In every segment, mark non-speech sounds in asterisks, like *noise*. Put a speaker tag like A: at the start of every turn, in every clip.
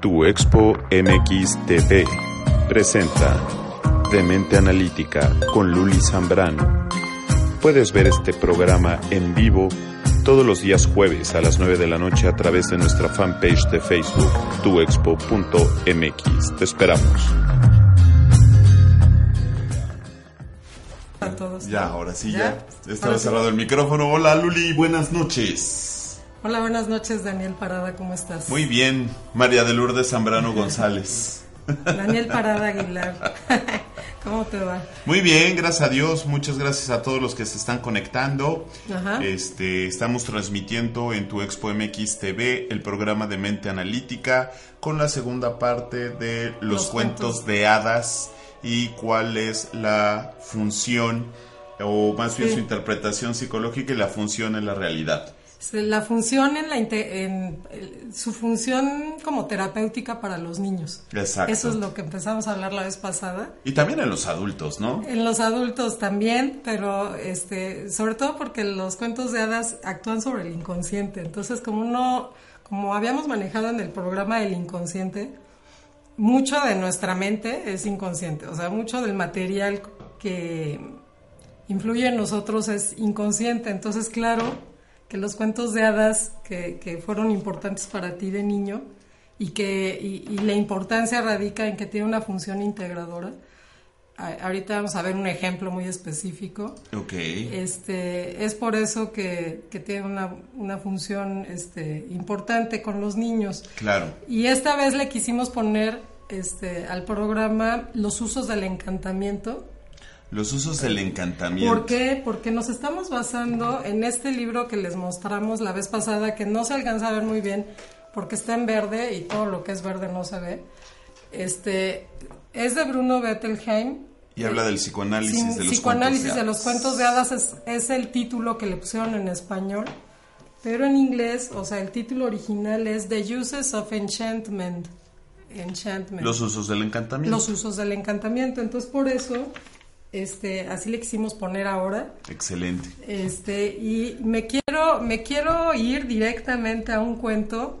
A: Tu Expo MX TV presenta Demente Analítica con Luli Zambrano. Puedes ver este programa en vivo todos los días jueves a las 9 de la noche a través de nuestra fanpage de Facebook, tuexpo.mx. Te esperamos.
B: A todos.
C: Ya, ahora sí,
B: ¿Ya?
C: ya. Estaba cerrado el micrófono. Hola, Luli, buenas noches.
B: Hola, buenas noches, Daniel Parada, ¿cómo estás?
C: Muy bien, María de Lourdes Zambrano *laughs* González.
B: Daniel Parada *laughs* Aguilar. *laughs* ¿Cómo te va?
C: Muy bien, gracias a Dios. Muchas gracias a todos los que se están conectando.
B: Ajá.
C: Este, estamos transmitiendo en tu Expo MX TV el programa de Mente Analítica con la segunda parte de los,
B: Los
C: cuentos,
B: cuentos.
C: de hadas y cuál es la función o más bien
B: Sí.
C: su interpretación psicológica y la función en la realidad.
B: La función en la en, su función como terapéutica para los niños.
C: Exacto.
B: Eso es lo que empezamos a hablar la vez pasada.
C: Y también en los adultos, ¿no?
B: En los adultos también, pero este, sobre todo porque los cuentos de hadas actúan sobre el inconsciente. Entonces, como uno, como habíamos manejado en el programa del inconsciente, mucho de nuestra mente es inconsciente. O sea, mucho del material que influye en nosotros es inconsciente. Entonces, claro que los cuentos de hadas que, que fueron importantes para ti de niño y que y, y la importancia radica en que tiene una función integradora. Ahorita vamos a ver un ejemplo muy específico.
C: Ok.
B: Este, es por eso que, que tiene una, una función este, importante con los niños.
C: Claro.
B: Y esta vez le quisimos poner este, al programa los usos del encantamiento.
C: Los usos del encantamiento.
B: ¿Por qué? Porque nos estamos basando en este libro que les mostramos la vez pasada, que no se alcanza a ver muy bien porque está en verde y todo lo que es verde no se ve. Este, es de Bruno Bettelheim.
C: Y habla del psicoanálisis
B: Sin-
C: de los
B: psicoanálisis
C: cuentos
B: de los cuentos de hadas es, es el título que le pusieron en español, pero en inglés, o sea, el título original es The Uses of Enchantment. Enchantment.
C: Los usos del encantamiento.
B: Los usos del encantamiento. Entonces, por eso, este, así le quisimos poner ahora.
C: Excelente.
B: Este, y me quiero, me quiero ir directamente a un cuento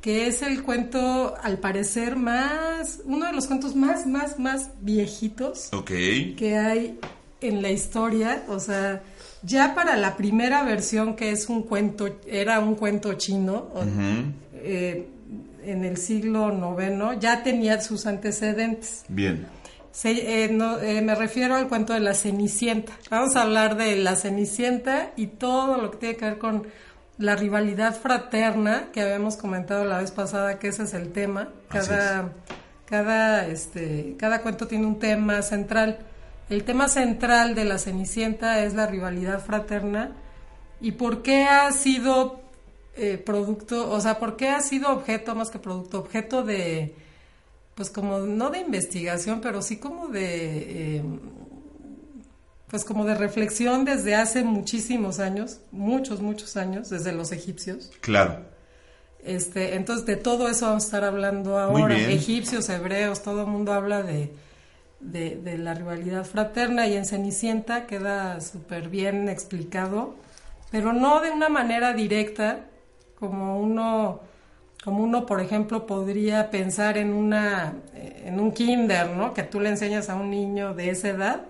B: que es el cuento, al parecer, más, uno de los cuentos más, más, más viejitos
C: Ok.
B: que hay en la historia, o sea, ya para la primera versión que es un cuento, era un cuento chino, eh, en el siglo IX, ya tenía sus antecedentes.
C: Bien.
B: Se- eh, no, eh, me refiero al cuento de la Cenicienta. Vamos a hablar de la Cenicienta y todo lo que tiene que ver con la rivalidad fraterna que habíamos comentado la vez pasada, que ese es el tema. Cada, cada, este, cada cuento tiene un tema central. El tema central de la Cenicienta es la rivalidad fraterna y por qué ha sido eh, producto, o sea, por qué ha sido objeto más que producto, objeto de, pues como no de investigación, pero sí como de, eh, pues como de reflexión desde hace muchísimos años, muchos, muchos años, desde los egipcios.
C: Claro.
B: Este, entonces de todo eso vamos a estar hablando
C: Muy
B: ahora.
C: bien.
B: Egipcios, hebreos, todo el mundo habla de, de, de la rivalidad fraterna y en Cenicienta queda súper bien explicado, pero no de una manera directa, como uno, como uno, por ejemplo, podría pensar en una, en un kinder, ¿no? Que tú le enseñas a un niño de esa edad,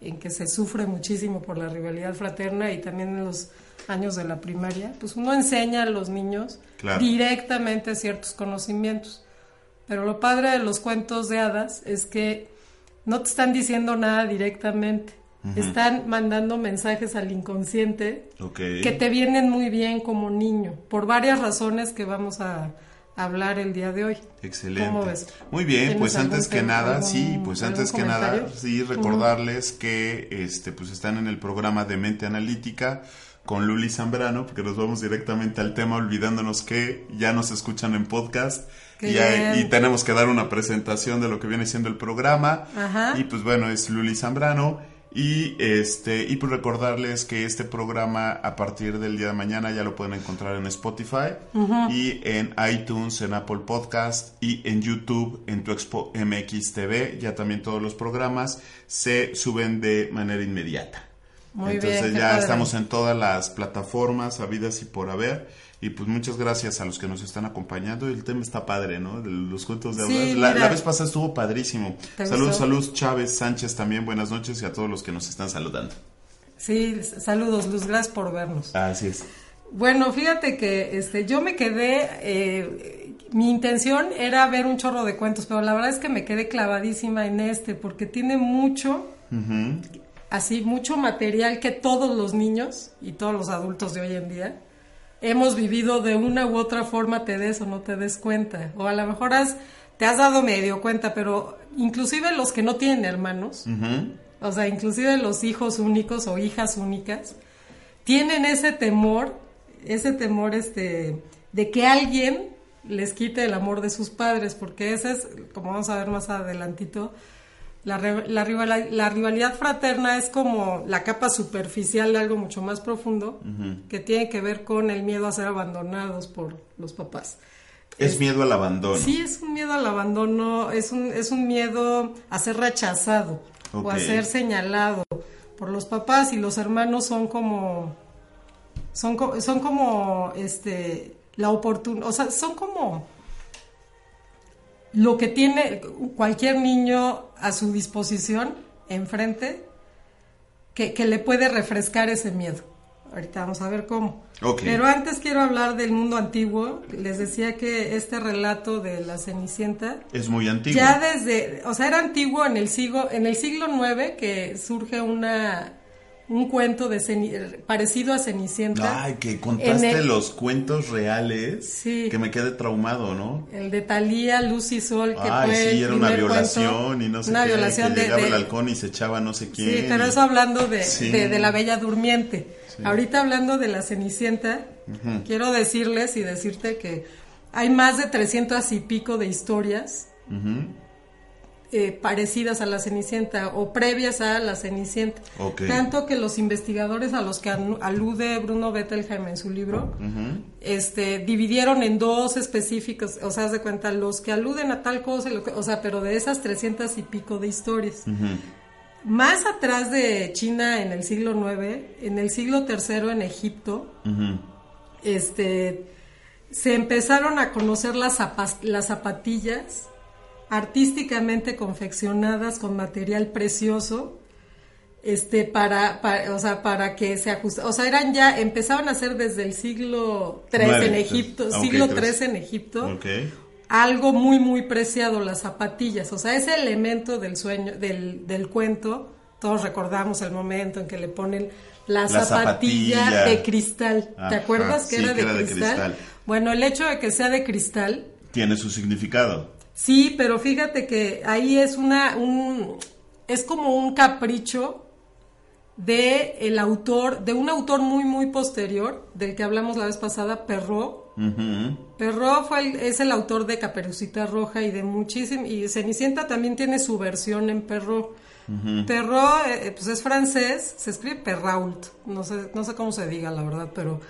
B: en que se sufre muchísimo por la rivalidad fraterna y también en los años de la primaria, pues uno enseña a los niños
C: Claro.
B: directamente ciertos conocimientos. Pero lo padre de los cuentos de hadas es que no te están diciendo nada directamente, están mandando mensajes al inconsciente que te vienen muy bien como niño, por varias razones que vamos a hablar el día de hoy.
C: Excelente.
B: ¿Cómo ves?
C: Muy bien,
B: ¿Tienes
C: pues antes que nada,
B: algún-
C: sí, pues antes que nada, sí, recordarles que este pues están en el programa de Mente Analítica con Luli Zambrano, porque nos vamos directamente al tema olvidándonos que ya nos escuchan en podcast y, hay- y tenemos que dar una presentación de lo que viene siendo el programa.
B: Ajá.
C: Y pues bueno, es Luli Zambrano. Y este, y pues recordarles que este programa a partir del día de mañana ya lo pueden encontrar en Spotify y en iTunes, en Apple Podcast y en YouTube, en Tu Expo MX TV. Ya también todos los programas se suben de manera inmediata.
B: Muy
C: Entonces
B: bien,
C: ya
B: padre.
C: estamos en todas las plataformas habidas y por haber. Y pues muchas gracias a los que nos están acompañando. El tema está padre, ¿no? De los cuentos de
B: Sí.
C: La, vez pasada estuvo padrísimo.
B: ¿Te
C: Saludos,
B: gustó?
C: saludos Chávez Sánchez también. Buenas noches y a todos los que nos están saludando.
B: Sí, saludos, Luz, gracias por vernos.
C: Así es.
B: Bueno, fíjate que este, yo me quedé, eh, mi intención era ver un chorro de cuentos, pero la verdad es que me quedé clavadísima en este, porque tiene mucho, así, mucho material que todos los niños y todos los adultos de hoy en día hemos vivido de una u otra forma, te des o no te des cuenta. O a lo mejor has, te has dado medio cuenta, pero inclusive los que no tienen hermanos, o sea, inclusive los hijos únicos o hijas únicas, tienen ese temor, ese temor este, de que alguien les quite el amor de sus padres, porque ese es, como vamos a ver más adelantito, la, la, rivala- la rivalidad fraterna es como la capa superficial de algo mucho más profundo, que tiene que ver con el miedo a ser abandonados por los papás.
C: Es miedo al abandono.
B: Sí, es un miedo al abandono, es un, es un miedo a ser rechazado o a ser señalado por los papás y los hermanos son como son, son como este la oportunidad, o sea, son como lo que tiene cualquier niño a su disposición enfrente que, que le puede refrescar ese miedo. Ahorita vamos a ver cómo.
C: Ok.
B: Pero antes quiero hablar del mundo antiguo. Les decía que este relato de la Cenicienta
C: Es muy antiguo.
B: ya desde, o sea, era antiguo en el siglo en el siglo IX que surge una un cuento de Ceni- parecido a Cenicienta.
C: Ay, que contaste
B: el-
C: los cuentos reales.
B: Sí.
C: Que me quedé traumado, ¿no?
B: El de Talía, Luz y Sol, que
C: Ay,
B: fue
C: sí, era una violación
B: cuento.
C: y no sé
B: una
C: qué.
B: violación
C: que
B: de,
C: llegaba
B: de-
C: el halcón y se echaba no sé quién.
B: Sí, pero eso hablando de,
C: Sí.
B: de, de la Bella Durmiente. Ahorita hablando de la Cenicienta, quiero decirles y decirte que hay más de 300 y pico de historias
C: Ujú.
B: Eh, parecidas a la Cenicienta o previas a la Cenicienta. Tanto que los investigadores a los que alude Bruno Bettelheim en su libro, este, dividieron en dos específicos, o sea, haz de cuenta, los que aluden a tal cosa, o sea, pero de esas 300 y pico de historias. Más atrás de China en el siglo IX, en el siglo III en Egipto, este, se empezaron a conocer las, las zapatillas artísticamente confeccionadas con material precioso este para, para o sea para que se ajuste o sea eran ya empezaron a ser desde el siglo III en. Egipto siglo. III en Egipto algo muy muy preciado las zapatillas o sea ese elemento del sueño del, del cuento todos recordamos el momento en que le ponen la,
C: La
B: zapatilla,
C: zapatilla.
B: de cristal
C: Ajá,
B: ¿te acuerdas que,
C: sí,
B: era,
C: que
B: de,
C: era de
B: cristal. bueno el hecho de que sea de cristal
C: Tiene su significado.
B: Sí, pero fíjate que ahí es una un es como un capricho de el autor, de un autor muy muy posterior, del que hablamos la vez pasada, Perrault.
C: Ujú.
B: Perrault fue el- es el autor de Caperucita Roja y de muchísimo y Cenicienta también tiene su versión en Perrault. Perrault eh, pues es francés, se escribe Perrault, no sé no sé cómo se diga la verdad, pero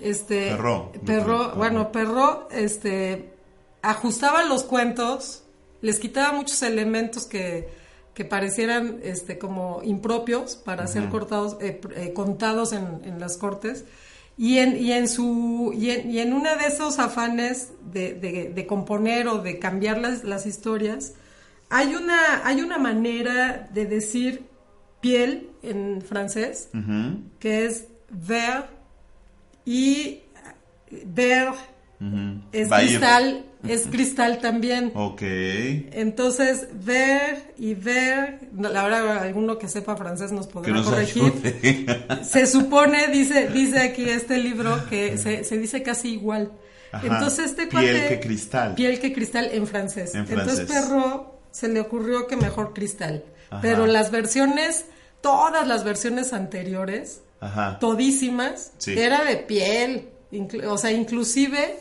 B: este
C: Perrault.
B: Perrault, bueno, Perrault este ajustaba los cuentos, les quitaba muchos elementos que, que parecieran este, como impropios para ser cortados, eh, eh, contados en, en las cortes. Y en, y en su y en, y en uno de esos afanes de, de- de componer o de cambiar las, las historias, hay una, hay una manera de decir piel en francés que es ver y ver es
C: Va a ir.
B: cristal, es cristal también.
C: Ok.
B: Entonces, ver y ver, la verdad alguno que sepa francés nos podrá
C: nos
B: corregir.
C: ayude. *laughs*
B: Se supone, dice, dice aquí este libro, que se, se dice casi igual.
C: Ajá.
B: Entonces este
C: Piel
B: cuate-
C: que cristal.
B: Piel que cristal en francés.
C: En
B: Entonces
C: francés.
B: Perro se le ocurrió que mejor cristal.
C: Ajá.
B: Pero las versiones, todas las versiones anteriores,
C: Ajá.
B: todísimas,
C: Sí.
B: era de piel, o sea, inclusive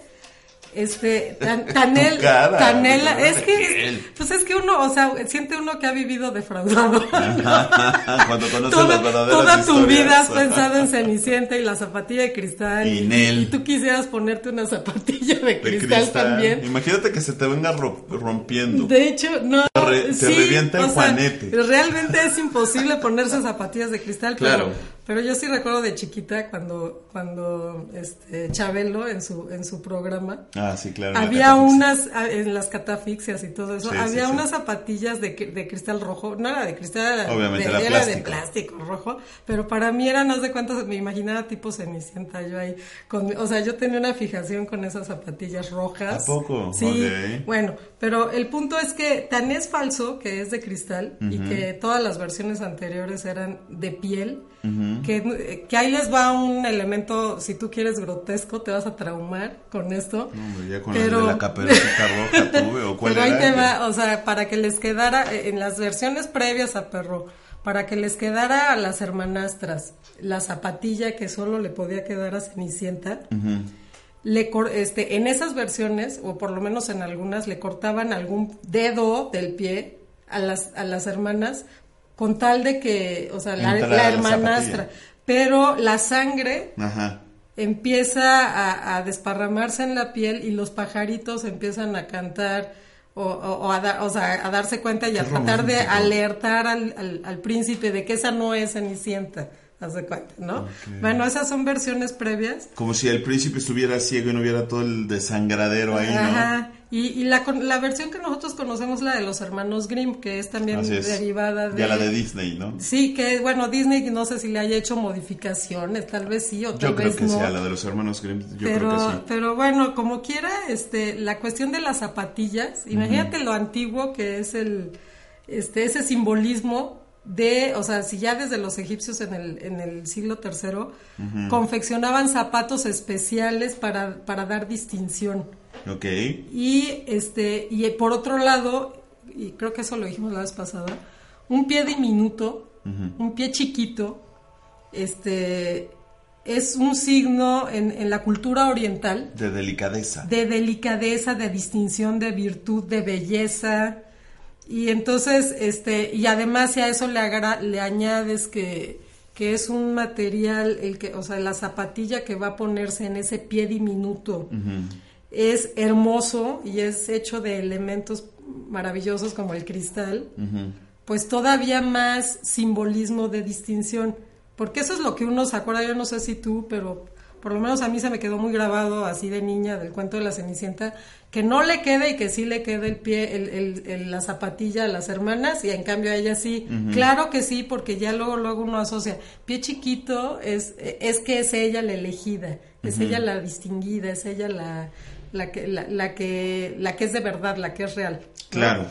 B: este *laughs* tan, tan él-
C: cara,
B: tan él- es que pues es que uno, o sea, siente uno que ha vivido defraudado. *laughs*
C: Cuando conoces
B: Toda,
C: las verdaderas
B: toda tu
C: historias.
B: vida has pensado en Cenicienta y la zapatilla de cristal.
C: Y
B: y tú quisieras ponerte una zapatilla de
C: De
B: cristal, también.
C: Imagínate que se te venga ro- rompiendo.
B: De hecho, no.
C: Te re- te revienta el
B: o sea, realmente es imposible ponerse zapatillas de cristal,
C: Claro.
B: pero, Pero yo sí recuerdo de chiquita cuando, cuando este, Chabelo en su, en su programa.
C: Ah, sí, claro.
B: Había unas, en las catafixias y todo eso,
C: Sí,
B: había
C: sí,
B: unas zapatillas de, de cristal rojo. No era de cristal, era,
C: Obviamente
B: de,
C: era plástico.
B: plástico rojo. Pero para mí eran, haz de cuentas, me imaginaba tipo cenicienta yo ahí. Con, o sea, yo tenía una fijación con esas zapatillas rojas.
C: ¿A poco?
B: Sí. Bueno, pero el punto es que tan es falso que es de cristal y que todas las versiones anteriores eran de piel, que, que ahí les va un elemento, si tú quieres grotesco, te vas a traumar con esto.
C: No, ya con
B: Pero-
C: el de la caperucita roja *laughs* tuve, o cuál
B: Pero ahí
C: era.
B: te va, o sea, para que les quedara, eh, en las versiones previas a Perro, para que les quedara a las hermanastras la zapatilla que solo le podía quedar a Cenicienta, le cor- este, en esas versiones, o por lo menos en algunas, le cortaban algún dedo del pie a las, a las hermanas con tal de que, o sea, la, hermanastra. Pero la sangre
C: Ajá.
B: empieza a, a desparramarse en la piel y los pajaritos empiezan a cantar o, o- o a, da- o sea, a darse cuenta y a tratar de alertar al, al- al príncipe de que esa no es Cenicienta. Haz de cuenta, ¿no? Bueno, esas son versiones previas.
C: Como si el príncipe estuviera ciego y no hubiera todo el desangradero ahí, ¿no?
B: Y, y la, la versión que nosotros conocemos, la de los hermanos Grimm, que es también
C: es.
B: derivada de...
C: Ya la de Disney, ¿no?
B: Sí, que bueno, Disney no sé si le haya hecho modificaciones, tal vez sí o tal
C: Yo creo
B: vez
C: que
B: no.
C: sí, a la de los hermanos Grimm, yo
B: pero,
C: creo que sí.
B: pero bueno, como quiera, este, la cuestión de las zapatillas, imagínate lo antiguo que es el, este, ese simbolismo de, o sea, si ya desde los egipcios en el, en el siglo III confeccionaban zapatos especiales para, para dar distinción.
C: Ok.
B: Y este, y por otro lado, y creo que eso lo dijimos la vez pasada, un pie diminuto, un pie chiquito, este es un signo en, en la cultura oriental
C: De delicadeza.
B: de delicadeza, de distinción, de virtud, de belleza. Y entonces, este, y además si a eso le, agra- le añades que, que es un material, el que, o sea, la zapatilla que va a ponerse en ese pie diminuto es hermoso y es hecho de elementos maravillosos como el cristal, pues todavía más simbolismo de distinción. Porque eso es lo que uno se acuerda, yo no sé si tú, pero por lo menos a mí se me quedó muy grabado así de niña del cuento de la Cenicienta, que no le queda y que sí le queda el pie, el, el- el- la zapatilla a las hermanas y en cambio a ella sí. Claro que sí, porque ya luego, luego uno asocia, pie chiquito es, es que es ella la elegida, es ella la distinguida, es ella la, la, que, la, la que, la que es de verdad, la que es real. ¿no?
C: Claro.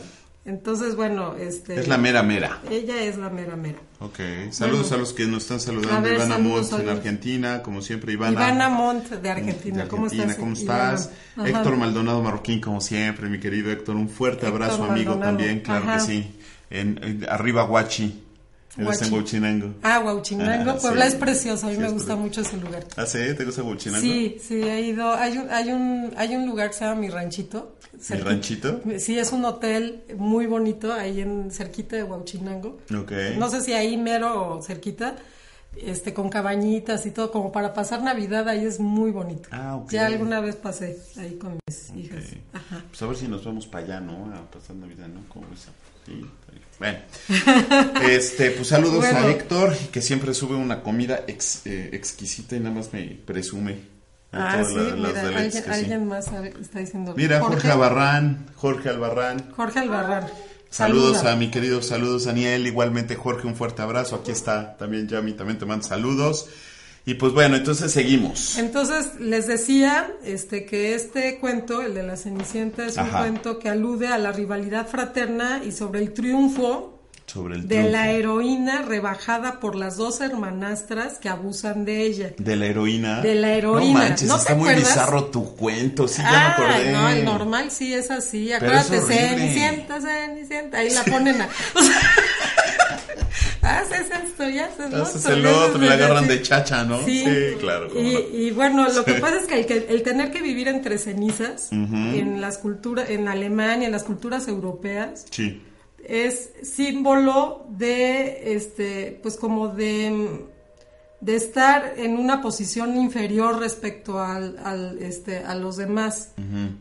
B: Entonces, bueno, este...
C: Es la mera mera.
B: Ella es la mera mera.
C: Ok. Saludos a los que nos están saludando.
B: ver,
C: Ivana
B: saludos,
C: Mont en. Argentina, como siempre. Ivana.
B: Ivana Montt de Argentina.
C: de
B: ¿Cómo estás?
C: Héctor Maldonado Marroquín, como siempre, mi querido Héctor. Un fuerte
B: Héctor
C: abrazo, amigo,
B: Maldonado.
C: también, claro
B: Ajá.
C: que sí. En, en- arriba, Guachi. Eres en. Huachinango.
B: Ah, Huachinango.
C: Ah,
B: Puebla
C: sí.
B: es precioso. A mí
C: Sí,
B: me
C: es
B: gusta mucho ese lugar.
C: ¿Ah, sí? ¿Te gusta Huachinango?
B: Sí, sí, he ido. Hay un, hay un, hay un lugar que se llama Mi Ranchito.
C: ¿Mi
B: cerquita-
C: ranchito?
B: Sí, es un hotel muy bonito ahí en cerquita de Huachinango.
C: Ok.
B: No sé si ahí mero o cerquita, este, con cabañitas y todo, como para pasar Navidad ahí es muy bonito.
C: Ah, ok.
B: Ya alguna vez pasé ahí con mis hijas.
C: Ok.
B: Ajá.
C: Pues a ver si nos vamos para allá, ¿no? A pasar Navidad, ¿no? ¿Cómo ves? Sí. Bueno, *laughs* este, pues saludos a
B: Bueno.
C: Héctor, que siempre sube una comida ex- eh, exquisita y nada más me presume. de
B: Ah,
C: todas
B: sí,
C: la- las
B: mira,
C: deleites
B: alguien,
C: que sí.
B: alguien más sabe- está diciendo.
C: Mira, Jorge Albarrán, Jorge Albarrán.
B: Jorge Albarrán.
C: Saludos
B: Saluda.
C: a mi querido, saludos Daniel, igualmente Jorge, un fuerte abrazo. Aquí está también Yami, también te mando saludos. Y pues bueno, entonces seguimos.
B: Entonces les decía este que este cuento, el de la Cenicienta, es un cuento que alude a la rivalidad fraterna y sobre el triunfo
C: Sobre el
B: de la heroína rebajada por las dos hermanastras que abusan de ella.
C: De la heroína.
B: De la heroína.
C: No manches,
B: ¿No te
C: está muy
B: acuerdas?
C: bizarro tu cuento, sí, ya me
B: Ah,
C: acordé.
B: no, el normal sí es así. Acuérdate. Cenicienta, Cenicienta. Ahí la ponen a. *laughs* o sea, *laughs* haces esto y haces
C: Haces
B: otro,
C: el otro, le agarran de chacha, ¿no?
B: Sí,
C: claro. cómo
B: Y,
C: no.
B: y bueno, lo que pasa es que el, que el tener que vivir entre cenizas en las culturas, en Alemania, en las culturas europeas,
C: Sí.
B: es símbolo de, este, pues como de, de estar en una posición inferior respecto al, al, este, a los demás.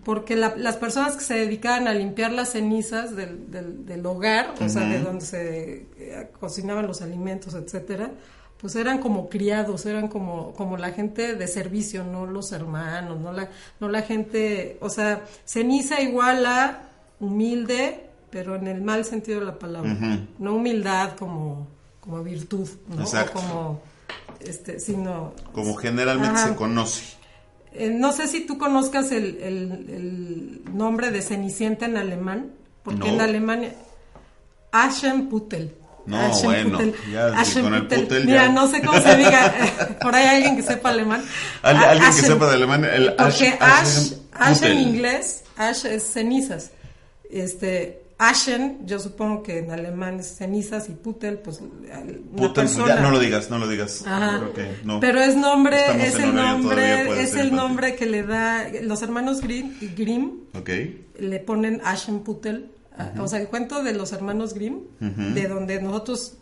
B: Porque la- las personas que se dedicaban a limpiar las cenizas del, del, del hogar, o sea, de donde se eh, cocinaban los alimentos, etcétera, pues eran como criados, eran como, como la gente de servicio, no los hermanos, no la, no la gente, o sea, ceniza igual a humilde, pero en el mal sentido de la palabra, no humildad como, como virtud, ¿no? O como, este, sino...
C: Como generalmente se conoce.
B: Eh, no sé si tú conozcas el, el, nombre de Cenicienta en alemán, porque en Alemania... Aschenputtel.
C: No, bueno, ya con el putel
B: Mira, no sé cómo se diga, *laughs* *laughs* por ahí alguien que sepa alemán.
C: alguien que sepa de alemán, el
B: ash, ash, en inglés, ash es cenizas. Este, Ashen, yo supongo que en alemán es cenizas y putel, pues
C: una putel, persona. Ya, no lo digas, no lo digas.
B: no. Pero es nombre, es el nombre, es el nombre que le da los hermanos Grimm, Grimm
C: okay.
B: le ponen Ashen putel o sea, el cuento de los hermanos Grimm, de donde nosotros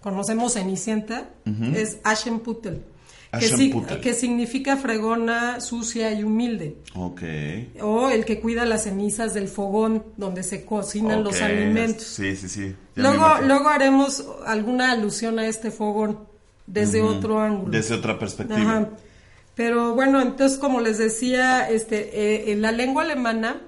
B: conocemos Cenicienta, es Aschenputtel. Que, que, significa fregona, sucia y humilde.
C: Ok.
B: O el que cuida las cenizas del fogón donde se cocinan los alimentos.
C: Sí, sí, sí.
B: luego, luego haremos alguna alusión a este fogón desde otro ángulo.
C: Desde otra perspectiva.
B: Pero bueno, entonces como les decía, este, eh, en la lengua alemana,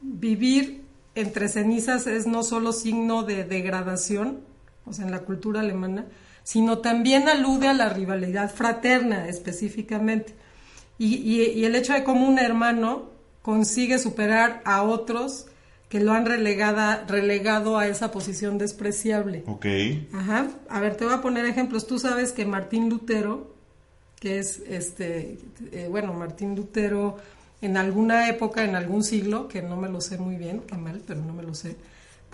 B: vivir entre cenizas es no solo signo de degradación, o sea, en la cultura alemana, sino también alude a la rivalidad fraterna específicamente. Y, el hecho de cómo un hermano consigue superar a otros que lo han relegada, relegado a esa posición despreciable.
C: Ok.
B: Ajá. A ver, te voy a poner ejemplos. Tú sabes que Martín Lutero, que es este, eh, bueno, Martín Lutero en alguna época, en algún siglo, que no me lo sé muy bien, qué mal, pero no me lo sé,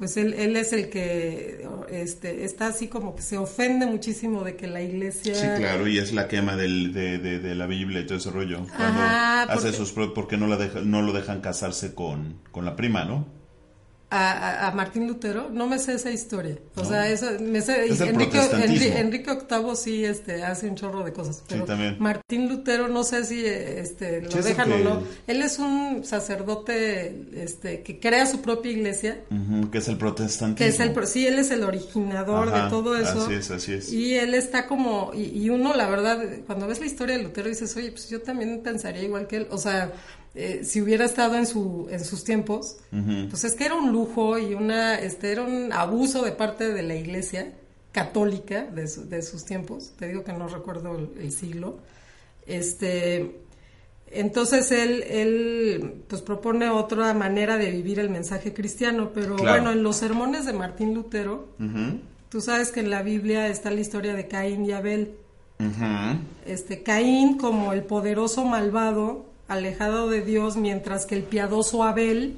B: pues él, él es el que este, está así como que se ofende muchísimo de que la iglesia...
C: Sí, claro, y es la quema del, de, de, la Biblia y todo ese rollo. Cuando hace sus... porque no, la deja, no lo dejan casarse con, con la prima, ¿no?
B: A, Martín Lutero, no me sé esa historia. O sea, eso, me sé, Enrique, Enrique, VIII sí este, hace un chorro de cosas. Pero Martín Lutero no sé si este, lo dejan o no. Él es un sacerdote este, que crea su propia iglesia.
C: que es el protestantismo.
B: Que es el, sí, él es el originador de todo eso.
C: Así es, así es.
B: Y él está como, y, y uno la verdad, cuando ves la historia de Lutero dices, oye, pues yo también pensaría igual que él. O sea, eh, si hubiera estado en, su, en sus tiempos, pues es que era un lujo y una, este, era un abuso de parte de la iglesia católica de, de sus tiempos. Te digo que no recuerdo el, siglo. Este, entonces él, él pues propone otra manera de vivir el mensaje cristiano, pero bueno, en los sermones de Martín Lutero, tú sabes que en la Biblia está la historia de Caín y Abel. Este Caín como el poderoso malvado alejado de Dios, mientras que el piadoso Abel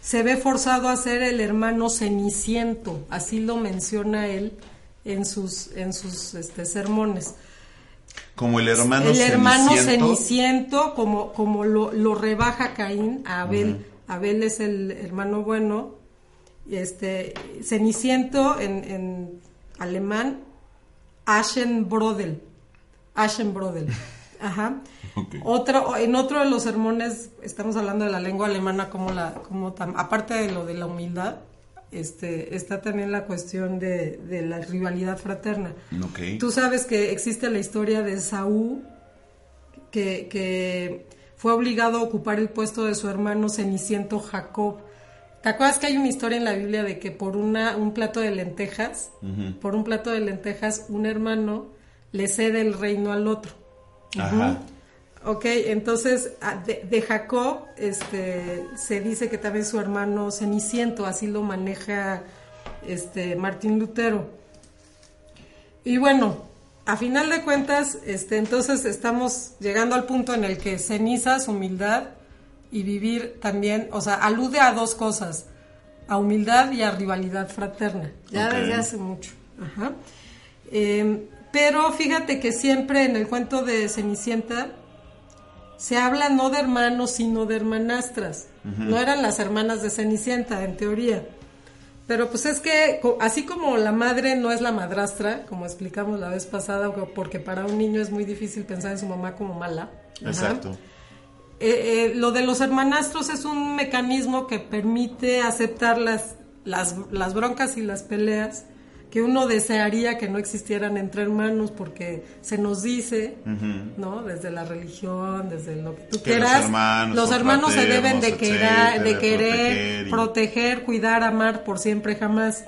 B: se ve forzado a ser el hermano ceniciento, así lo menciona él en sus, en sus este, sermones.
C: Como el hermano
B: el hermano ceniciento, como, como lo, rebaja Caín a Abel. Abel es el hermano bueno. Este, ceniciento en, en alemán, Aschenbrodel. Aschenbrodel. *laughs* Ajá. Otro, en otro de los sermones estamos hablando de la lengua alemana como la, como aparte de lo de la humildad, este, está también la cuestión de, la rivalidad fraterna. Tú sabes que existe la historia de Saúl que, que fue obligado a ocupar el puesto de su hermano Ceniciento Jacob. ¿Te acuerdas que hay una historia en la Biblia de que por una, un plato de lentejas, por un plato de lentejas, un hermano le cede el reino al otro?
C: Ajá.
B: Ok, entonces ah, de, Jacob este, se dice que también su hermano Ceniciento, así lo maneja este, Martín Lutero. Y bueno, a final de cuentas, este, entonces estamos llegando al punto en el que cenizas, humildad y vivir también, o sea, alude a dos cosas, a humildad y a rivalidad fraterna, ya desde hace mucho. Ajá. Em, pero fíjate que siempre en el cuento de Cenicienta se habla no de hermanos, sino de hermanastras. No eran las hermanas de Cenicienta, en teoría. Pero pues es que, así como la madre no es la madrastra, como explicamos la vez pasada, porque para un niño es muy difícil pensar en su mamá como mala.
C: Exacto.
B: Eh, eh, lo de los hermanastros es un mecanismo que permite aceptar las, las, las broncas y las peleas que uno desearía que no existieran entre hermanos porque se nos dice, ¿no? Desde la religión, desde lo que tú quieras,
C: los hermanos,
B: los
C: son
B: hermanos se deben de, querer, de querer
C: proteger y-
B: proteger, cuidar, amar por siempre jamás.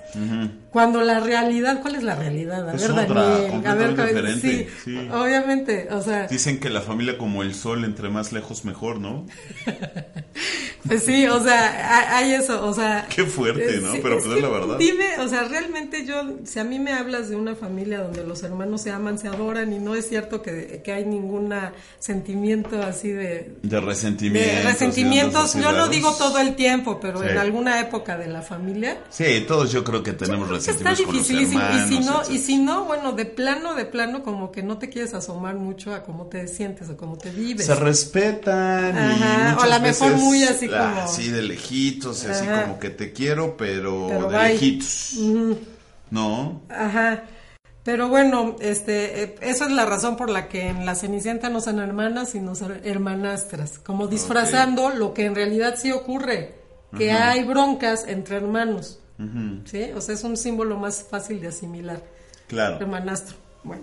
B: Cuando la realidad, ¿cuál es la realidad? A
C: Es
B: ver,
C: otra,
B: Daniel, a ver,
C: diferente,
B: sí,
C: sí.
B: obviamente, o sea,
C: Dicen que la familia como el sol, entre más lejos mejor, ¿no? *laughs*
B: pues sí, o sea, ha- hay eso, o sea,
C: Qué fuerte, ¿no?
B: Sí,
C: Pero
B: es
C: pues es la verdad.
B: Dime, o sea, realmente yo, si a mí me hablas de una familia donde los hermanos se aman, se adoran y no es cierto que, que hay ningún sentimiento así de...
C: De resentimientos.
B: De resentimientos, yo lo digo todo el tiempo, pero en alguna época de la familia
C: Sí, todos yo creo que tenemos
B: Creo que está
C: hermanos.
B: Y si no, y si no, bueno, de plano, de plano, como que no te quieres asomar mucho a cómo te sientes o cómo te vives.
C: Se respetan
B: Ajá,
C: y
B: o a la mejor
C: veces,
B: muy así como-
C: así de lejitos, así
B: Ajá.
C: como que te quiero, pero,
B: Pero
C: de
B: bye.
C: lejitos. ¿No?
B: Ajá. Pero bueno, este, eh, eso es la razón por la que en la Cenicienta no son hermanas, sino son hermanastras, como disfrazando lo que en realidad sí ocurre, que hay broncas entre hermanos, ¿sí? O sea, es un símbolo más fácil de asimilar.
C: Claro.
B: hermanastro. Bueno,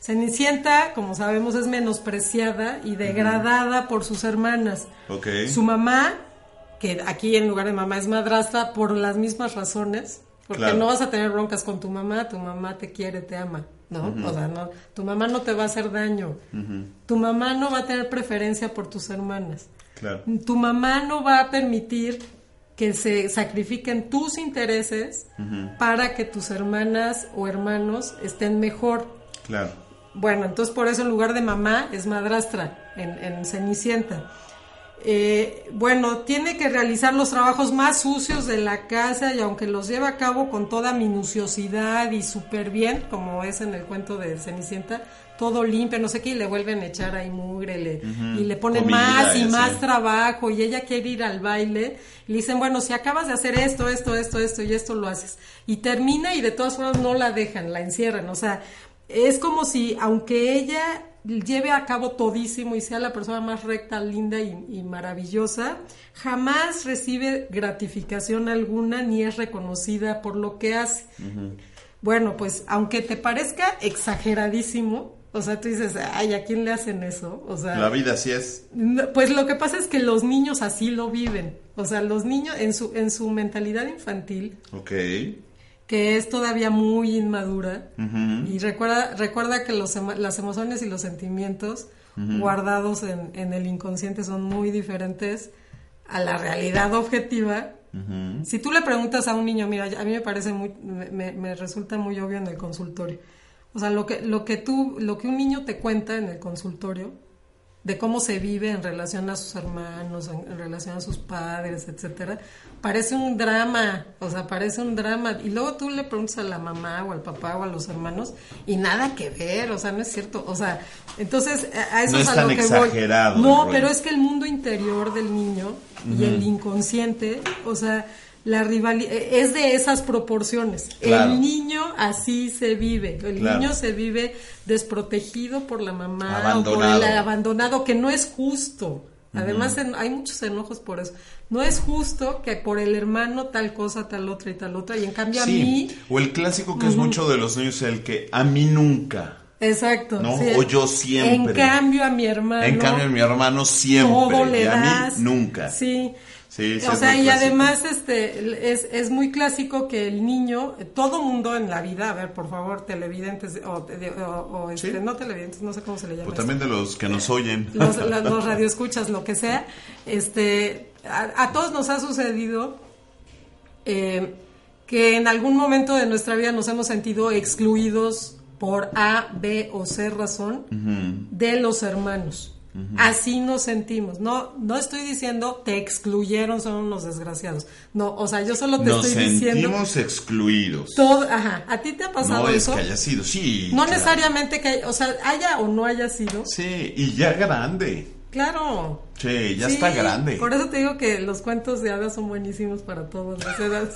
B: Cenicienta, como sabemos, es menospreciada y degradada por sus hermanas.
C: Ok.
B: Su mamá, que aquí en lugar de mamá es madrastra, por las mismas razones, porque
C: Claro.
B: no vas a tener broncas con tu mamá, tu mamá te quiere, te ama, ¿no? O sea, no, tu mamá no te va a hacer daño. Tu mamá no va a tener preferencia por tus hermanas.
C: Claro.
B: Tu mamá no va a permitir que se sacrifiquen tus intereses para que tus hermanas o hermanos estén mejor.
C: Claro.
B: Bueno, entonces por eso en lugar de mamá es madrastra en, en Cenicienta. Eh, bueno, tiene que realizar los trabajos más sucios de la casa y aunque los lleva a cabo con toda minuciosidad y súper bien, como es en el cuento de Cenicienta, todo limpio, no sé qué, y le vuelven a echar ahí mugre le- y le ponen
C: Comida
B: más y más trabajo y ella quiere ir al baile y le dicen, bueno, si acabas de hacer esto, esto, esto, esto y esto lo haces. Y termina y de todas formas no la dejan, la encierran. O sea, es como si, aunque ella lleve a cabo todísimo y sea la persona más recta, linda y, y maravillosa, jamás recibe gratificación alguna ni es reconocida por lo que hace. Bueno, pues aunque te parezca exageradísimo, o sea, tú dices, ay, ¿a quién le hacen eso? O sea,
C: La vida así es.
B: no, Pues lo que pasa es que los niños así lo viven. O sea, los niños en su, en su mentalidad infantil,
C: Ok.
B: que es todavía muy inmadura, y recuerda, recuerda que los, las emociones y los sentimientos guardados en, en el inconsciente son muy diferentes a la realidad objetiva. Si tú le preguntas a un niño, mira, a mí me parece muy, me- me resulta muy obvio en el consultorio. O sea, lo que, lo que tú, lo que un niño te cuenta en el consultorio, de cómo se vive en relación a sus hermanos, en, en relación a sus padres, etcétera, parece un drama, o sea, parece un drama. Y luego tú le preguntas a la mamá o al papá o a los hermanos y nada que ver, o sea, no es cierto. O sea, entonces a, eso
C: No
B: es
C: es
B: a
C: tan
B: lo que
C: exagerado
B: voy. No, pero es que el mundo interior del niño y el inconsciente, o sea, la rivalidad es de esas proporciones.
C: Claro.
B: El niño así se vive. El
C: Claro.
B: niño se vive desprotegido por la mamá
C: Abandonado.
B: o por el abandonado, que no es justo. Además, en- hay muchos enojos por eso. No es justo que por el hermano tal cosa, tal otra y tal otra, y en cambio a mí,
C: Sí. O el clásico que es mucho de los niños, el que a mí nunca.
B: exacto.
C: ¿No?
B: sí.
C: O yo siempre.
B: En cambio a mi hermano,
C: En cambio, mi hermano siempre.
B: todo le
C: y a mí nunca.
B: Sí.
C: Sí, sí,
B: o sea, y
C: clásico.
B: además este es, es muy clásico que el niño, todo mundo en la vida, a ver, por favor, televidentes o, de- o- o, este,
C: Sí.
B: no televidentes, no sé cómo se le llama. Eso.
C: también de los que nos oyen. *laughs*
B: los, radioescuchas, lo que sea, este, a, a todos nos ha sucedido eh, que en algún momento de nuestra vida nos hemos sentido excluidos por A, B o C razón de los hermanos. Así nos sentimos. No, no estoy diciendo te excluyeron, son unos desgraciados. No, o sea, yo solo te
C: Nos
B: estoy diciendo
C: sentimos excluidos.
B: todo, ajá, ¿a ti te ha pasado
C: No es
B: eso?
C: que haya sido, sí.
B: no
C: claro.
B: necesariamente que, o sea, haya o no haya sido.
C: Sí, y ya grande.
B: Claro.
C: Sí, ya
B: Sí,
C: está grande.
B: Por eso te digo que los cuentos de hadas son buenísimos para todas las edades.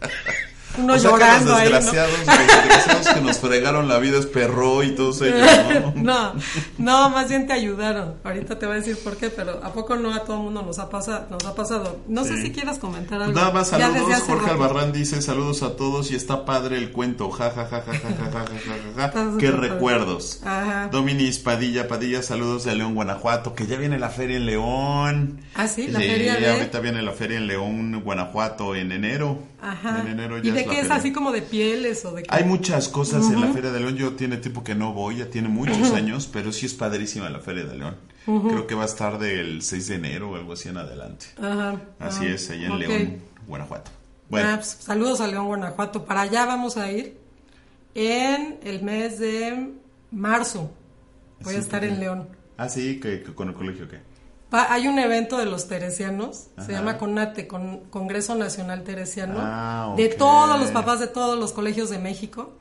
B: *laughs* uno
C: O sea que
B: llorando ahí, ¿no?
C: desgraciados, los desgraciados que nos fregaron la vida es perro y todos ellos, ¿no?
B: no, no, más bien te ayudaron. Ahorita te voy a decir por qué, pero ¿a poco no a todo el mundo nos ha pasado? Nos ha pasado. No sé
C: Sí.
B: si quieras comentar algo.
C: Nada más saludos, Jorge
B: rato.
C: Albarrán dice saludos a todos y está padre el cuento, ja ja ja ja ja ja ja ja ja, ja, qué recuerdos.
B: Ajá.
C: Dominis Padilla, Padilla, saludos de León, Guanajuato, que ya viene la feria en León.
B: Ah, sí, la feria de-
C: ahorita viene la feria en León, Guanajuato, en enero.
B: Ajá.
C: En enero
B: ¿Y
C: ya
B: de
C: es
B: qué es
C: feria.
B: así como de pieles o de qué?
C: Hay muchas cosas en la Feria de León. Yo tiene tiempo que no voy, ya tiene muchos años, pero sí es padrísima la Feria de León. Creo que va a estar del 6 de enero o algo así en adelante.
B: Ajá.
C: Así
B: ah,
C: es, allá en
B: ok.
C: León, Guanajuato. Bueno,
B: Ah, pues, saludos a León, Guanajuato. Para allá vamos a ir en el mes de marzo. Voy a
C: Sí,
B: estar
C: porque-
B: en León.
C: ah, sí, que con el colegio, ¿qué?
B: Va- hay un evento de los teresianos,
C: Ajá.
B: se llama CONATE, con Congreso Nacional Teresiano,
C: Ah,
B: de todos los papás de todos los colegios de México,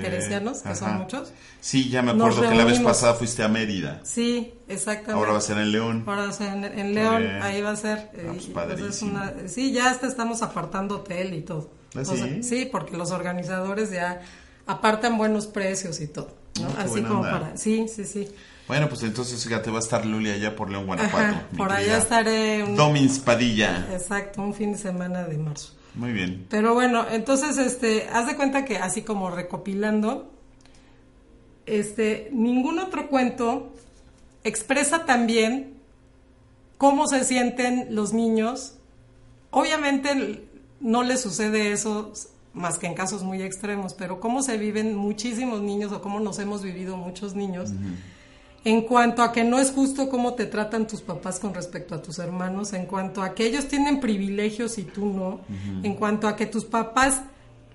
B: teresianos, que son muchos.
C: Sí, ya me acuerdo que la vez pasada fuiste a Mérida.
B: Sí, exactamente.
C: Ahora va a ser en León.
B: Ahora va a ser en, en León, ahí va a ser.
C: Ah,
B: eh,
C: pues
B: y,
C: padrísimo.
B: es una- sí, ya hasta estamos apartando hotel y todo.
C: ¿Ah,
B: O sea,
C: sí?
B: sí, porque los organizadores ya apartan buenos precios y todo. ¿no?
C: Ah,
B: Así como
C: onda.
B: para. Sí, sí, sí.
C: Bueno, pues entonces fíjate, va a estar Luli allá por León, Guanajuato.
B: Ajá, por allá estaré. un-
C: Domins Padilla.
B: Exacto, un fin de semana de marzo.
C: Muy bien.
B: Pero bueno, entonces, este, haz de cuenta que así como recopilando, este, ningún otro cuento expresa también cómo se sienten los niños. Obviamente no les sucede eso más que en casos muy extremos, pero cómo se viven muchísimos niños o cómo nos hemos vivido muchos niños. En cuanto a que no es justo cómo te tratan tus papás con respecto a tus hermanos, en cuanto a que ellos tienen privilegios y tú no, en cuanto a que tus papás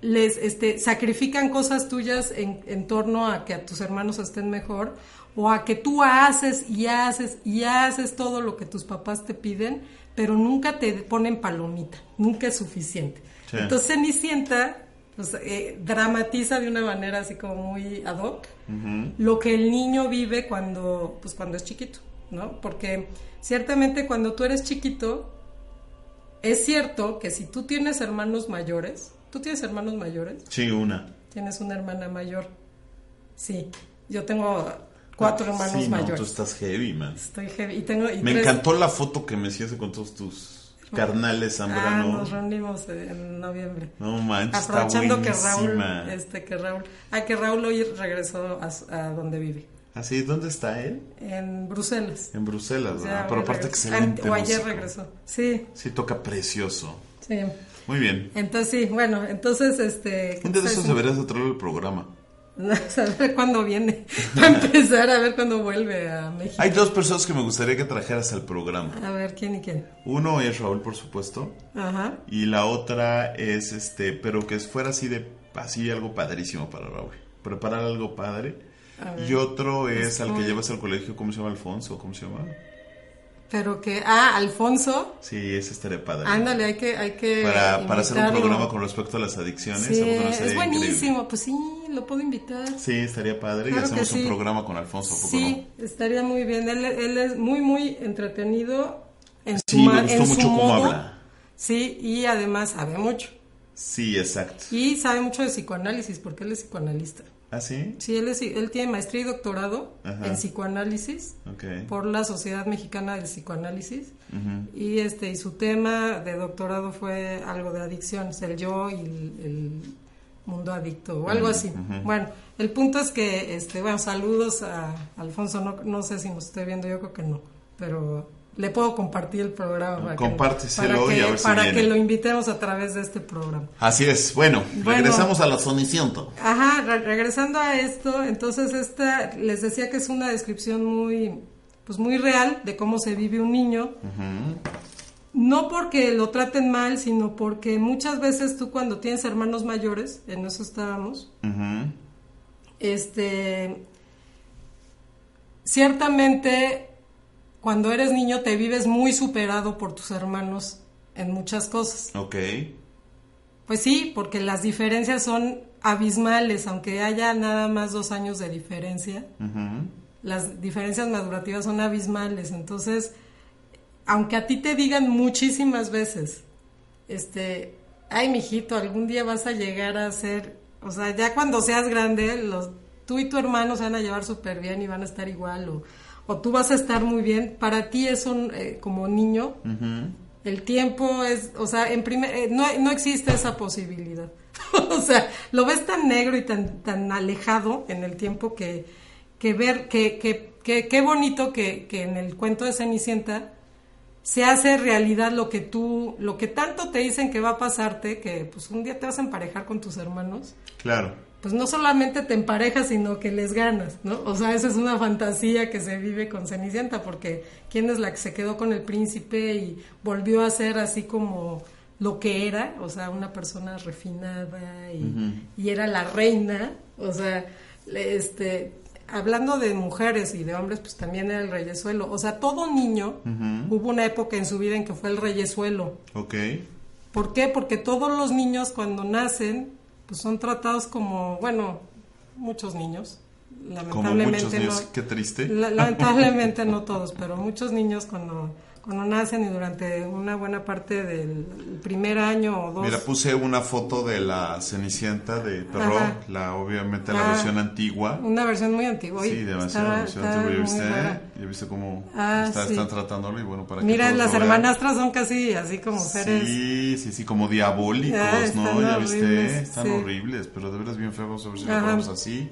B: les este, sacrifican cosas tuyas en, en torno a que a tus hermanos estén mejor, o a que tú haces y haces y haces todo lo que tus papás te piden, pero nunca te ponen palomita, nunca es suficiente.
C: Sí.
B: Entonces Cenicienta pues, eh, dramatiza de una manera así como muy ad hoc lo que el niño vive cuando, pues, cuando es chiquito, ¿no? Porque ciertamente cuando tú eres chiquito, es cierto que si tú tienes hermanos mayores, ¿tú tienes hermanos mayores?
C: Sí, una.
B: ¿Tienes una hermana mayor? Sí, yo tengo cuatro hermanos
C: sí, no,
B: mayores.
C: tú estás heavy, man.
B: Estoy heavy. Y tengo, y
C: Me
B: tres-
C: encantó la foto que me hiciste con todos tus carnales
B: Ah,
C: Zambrano.
B: nos reunimos en noviembre.
C: no manches, está
B: Aprovechando que Raúl, este, que Raúl, ah, que Raúl hoy regresó a, a donde vive,
C: Así, ¿dónde está él?
B: en Bruselas.
C: En Bruselas, ¿verdad?
B: sea,
C: Pero aparte
B: regresó.
C: excelente
B: O ayer regresó. Sí,
C: Sí, toca precioso.
B: sí.
C: Muy bien.
B: Entonces sí, bueno, entonces este. ¿qué
C: Un día de
B: te
C: esos deberías de traerlo al programa. *laughs*
B: A ver cuándo viene. *laughs* Para empezar a ver cuándo vuelve a México.
C: Hay dos personas que me gustaría que trajeras al programa.
B: A ver quién y quién.
C: Uno es Raúl, por supuesto.
B: Ajá.
C: Y la otra es este, pero que fuera así de así algo padrísimo para Raúl. Preparar algo padre. Y otro es al que llevas al colegio, ¿cómo se llama? Alfonso, ¿cómo se llama?
B: Pero que. Ah, Alfonso.
C: Sí, ese estaría padre.
B: Ándale, hay que. Hay que
C: para, para hacer un programa con respecto a las adicciones.
B: Sí,
C: ¿a poco no
B: es buenísimo.
C: increíble?
B: Pues sí, lo puedo invitar.
C: Sí, estaría padre.
B: Claro
C: y hacemos
B: sí.
C: un programa con Alfonso, ¿a poco
B: Sí, estaría muy bien. Él, él es muy, muy entretenido en su,
C: Sí, me
B: ma-
C: gustó
B: en su
C: mucho cómo
B: modo.
C: habla.
B: Sí, y además sabe mucho.
C: no? Sí, exacto.
B: Y sabe mucho de psicoanálisis, porque él es psicoanalista.
C: ¿Ah, sí?
B: Sí, él, es, él tiene maestría y doctorado
C: Ajá.
B: en psicoanálisis por la Sociedad Mexicana del Psicoanálisis. Y este y su tema de doctorado fue algo de adicciones, el yo y el, el mundo adicto o algo así. Bueno, el punto es que, este, bueno, saludos a Alfonso, no, no sé si nos esté viendo, yo creo que no, pero le puedo compartir el programa para que-
C: Compárteselo
B: para
C: y a
B: que,
C: ver si
B: para
C: viene.
B: que lo invitemos a través de este programa.
C: Así es. Bueno,
B: Bueno.
C: regresamos a la Soniciento.
B: Ajá, re- regresando a esto, entonces esta les decía que es una descripción muy pues muy real de cómo se vive un niño. No porque lo traten mal, sino porque muchas veces tú cuando tienes hermanos mayores, en eso estábamos, este ciertamente cuando eres niño te vives muy superado por tus hermanos en muchas cosas.
C: Ok.
B: Pues sí, porque las diferencias son abismales, aunque haya nada más dos años de diferencia, las diferencias madurativas son abismales. Entonces, aunque a ti te digan muchísimas veces, este, ay, mijito, algún día vas a llegar a ser, o sea, ya cuando seas grande, los, tú y tu hermano se van a llevar súper bien y van a estar igual, o, o tú vas a estar muy bien. Para ti es un, eh, como niño, el tiempo es, o sea, en primer, eh, no, no existe esa posibilidad. *laughs* o sea, lo ves tan negro y tan, tan alejado en el tiempo que, que ver, que, que, que qué bonito que, que en el cuento de Cenicienta se hace realidad lo que tú, lo que tanto te dicen que va a pasarte, que pues un día te vas a emparejar con tus hermanos.
C: Claro.
B: Pues no solamente te emparejas, sino que les ganas, ¿no? O sea, esa es una fantasía que se vive con Cenicienta, porque ¿quién es la que se quedó con el príncipe y volvió a ser así como lo que era? O sea, una persona refinada y, y era la reina, o sea, este, hablando de mujeres y de hombres, pues también era el reyesuelo. O sea, todo niño hubo una época en su vida en que fue el reyesuelo.
C: Ok.
B: ¿Por qué? Porque todos los niños cuando nacen, pues son tratados como, bueno, muchos niños.
C: Como
B: Lamentablemente
C: muchos niños,
B: no.
C: qué triste.
B: la- lamentablemente no todos, pero muchos niños cuando cuando nacen y durante una buena parte del primer año o dos.
C: Mira, puse una foto de la Cenicienta de Perrault, la obviamente la
B: Ah.
C: versión antigua.
B: una versión muy antigua.
C: Sí, demasiado, demasiado antigua. ¿Ya viste?
B: rara.
C: ¿Ya viste cómo
B: Ah,
C: está-
B: sí.
C: están tratándolo? Y bueno, para
B: Mira, las hermanastras son casi así como seres.
C: Sí, sí, sí, como diabólicos,
B: Ah,
C: ¿no? Ya viste,
B: horribles,
C: están
B: sí.
C: horribles, pero de veras bien feos, a ver si lo así.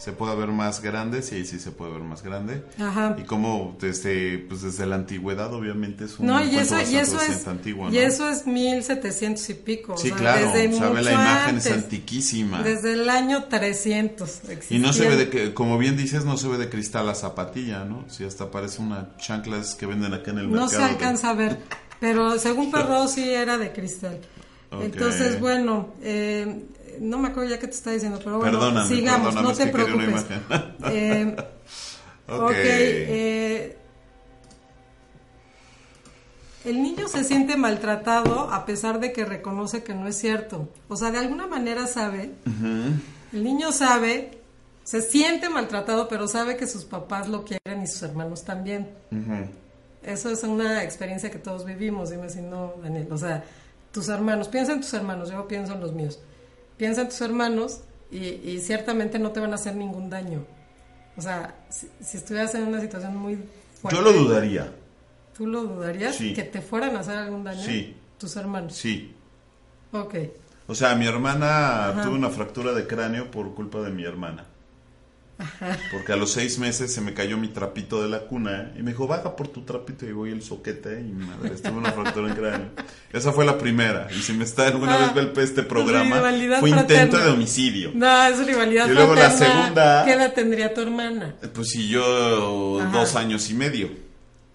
C: Se puede ver más grande, sí, sí se puede ver más grande.
B: Ajá.
C: Y como desde, pues desde la antigüedad, obviamente es un
B: No, y eso, y eso es,
C: antiguo,
B: y
C: ¿no?
B: eso es 1700 y pico. o
C: Sí,
B: sea,
C: claro,
B: desde
C: sabe
B: mucho
C: la imagen
B: antes,
C: es antiquísima.
B: Desde el año 300
C: Y no se ve
B: existían-
C: de que, como bien dices, no se ve de cristal la zapatilla, ¿no? Si hasta parece una chanclas que venden acá en el
B: No
C: mercado.
B: se
C: de-
B: alcanza a ver, pero según *laughs* Perrault sí era de cristal.
C: Ok.
B: Entonces, bueno, eh, no me acuerdo ya qué te está diciendo, pero bueno,
C: Perdóname,
B: sigamos,
C: perdóname,
B: no te
C: que
B: preocupes. Eh, *laughs*
C: Ok.
B: ok, eh, el niño se siente maltratado a pesar de que reconoce que no es cierto. O sea, de alguna manera sabe, el niño sabe, se siente maltratado, pero sabe que sus papás lo quieren y sus hermanos también. Eso es una experiencia que todos vivimos, dime si no, Daniel. O sea, tus hermanos, piensa en tus hermanos, yo pienso en los míos. Piensa en tus hermanos y, y ciertamente no te van a hacer ningún daño. O sea, si, si estuvieras en una situación muy fuerte,
C: Yo lo dudaría.
B: ¿Tú lo dudarías?
C: Sí.
B: ¿Que te fueran a hacer algún daño?
C: Sí.
B: Tus hermanos.
C: Sí.
B: Ok.
C: O sea, mi hermana tuvo una fractura de cráneo por culpa de mi hermana. Porque a los seis meses se me cayó mi trapito de la cuna y me dijo, baja por tu trapito y voy el soquete y madre, tuve una fractura en cráneo. Esa fue la primera. Y si me está alguna
B: Ah,
C: vez ve este programa, fue intento
B: fraterna.
C: de homicidio.
B: No, es rivalidad
C: Y luego la segunda-
B: ¿Qué edad tendría tu hermana?
C: Pues si yo
B: Ajá.
C: dos años y medio.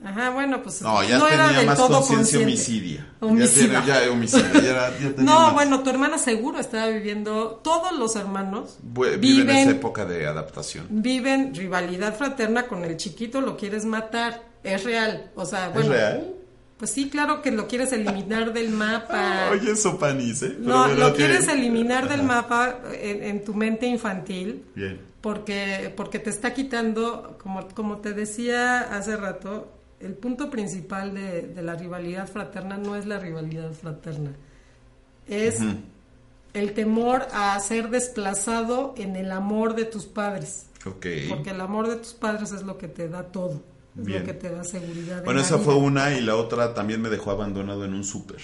B: Ajá, bueno, pues
C: No, ya
B: era
C: tenía
B: del
C: más
B: todo
C: conciencia
B: consciente.
C: homicidia.
B: Homicida.
C: Ya, tenía, ya homicidio. Ya, *laughs* tenía
B: No,
C: más.
B: bueno, tu hermana seguro estaba viviendo, todos los hermanos
C: Bu- Vive en esa
B: viven,
C: época de adaptación.
B: viven rivalidad fraterna con el chiquito, lo quieres matar, es real, o sea, bueno,
C: real?
B: pues sí, claro que lo quieres eliminar del mapa. *laughs*
C: Oye, eso panis, ¿eh?
B: No, lo quieres eliminar del mapa en, en tu mente infantil
C: Bien.
B: porque porque te está quitando, como, como te decía hace rato, el punto principal de, de la rivalidad fraterna no es la rivalidad fraterna, es el temor a ser desplazado en el amor de tus padres, porque el amor de tus padres es lo que te da todo, es
C: Bien.
B: lo que te da seguridad. en
C: Bueno, esa
B: vida.
C: fue una y la otra también me dejó abandonado en un súper.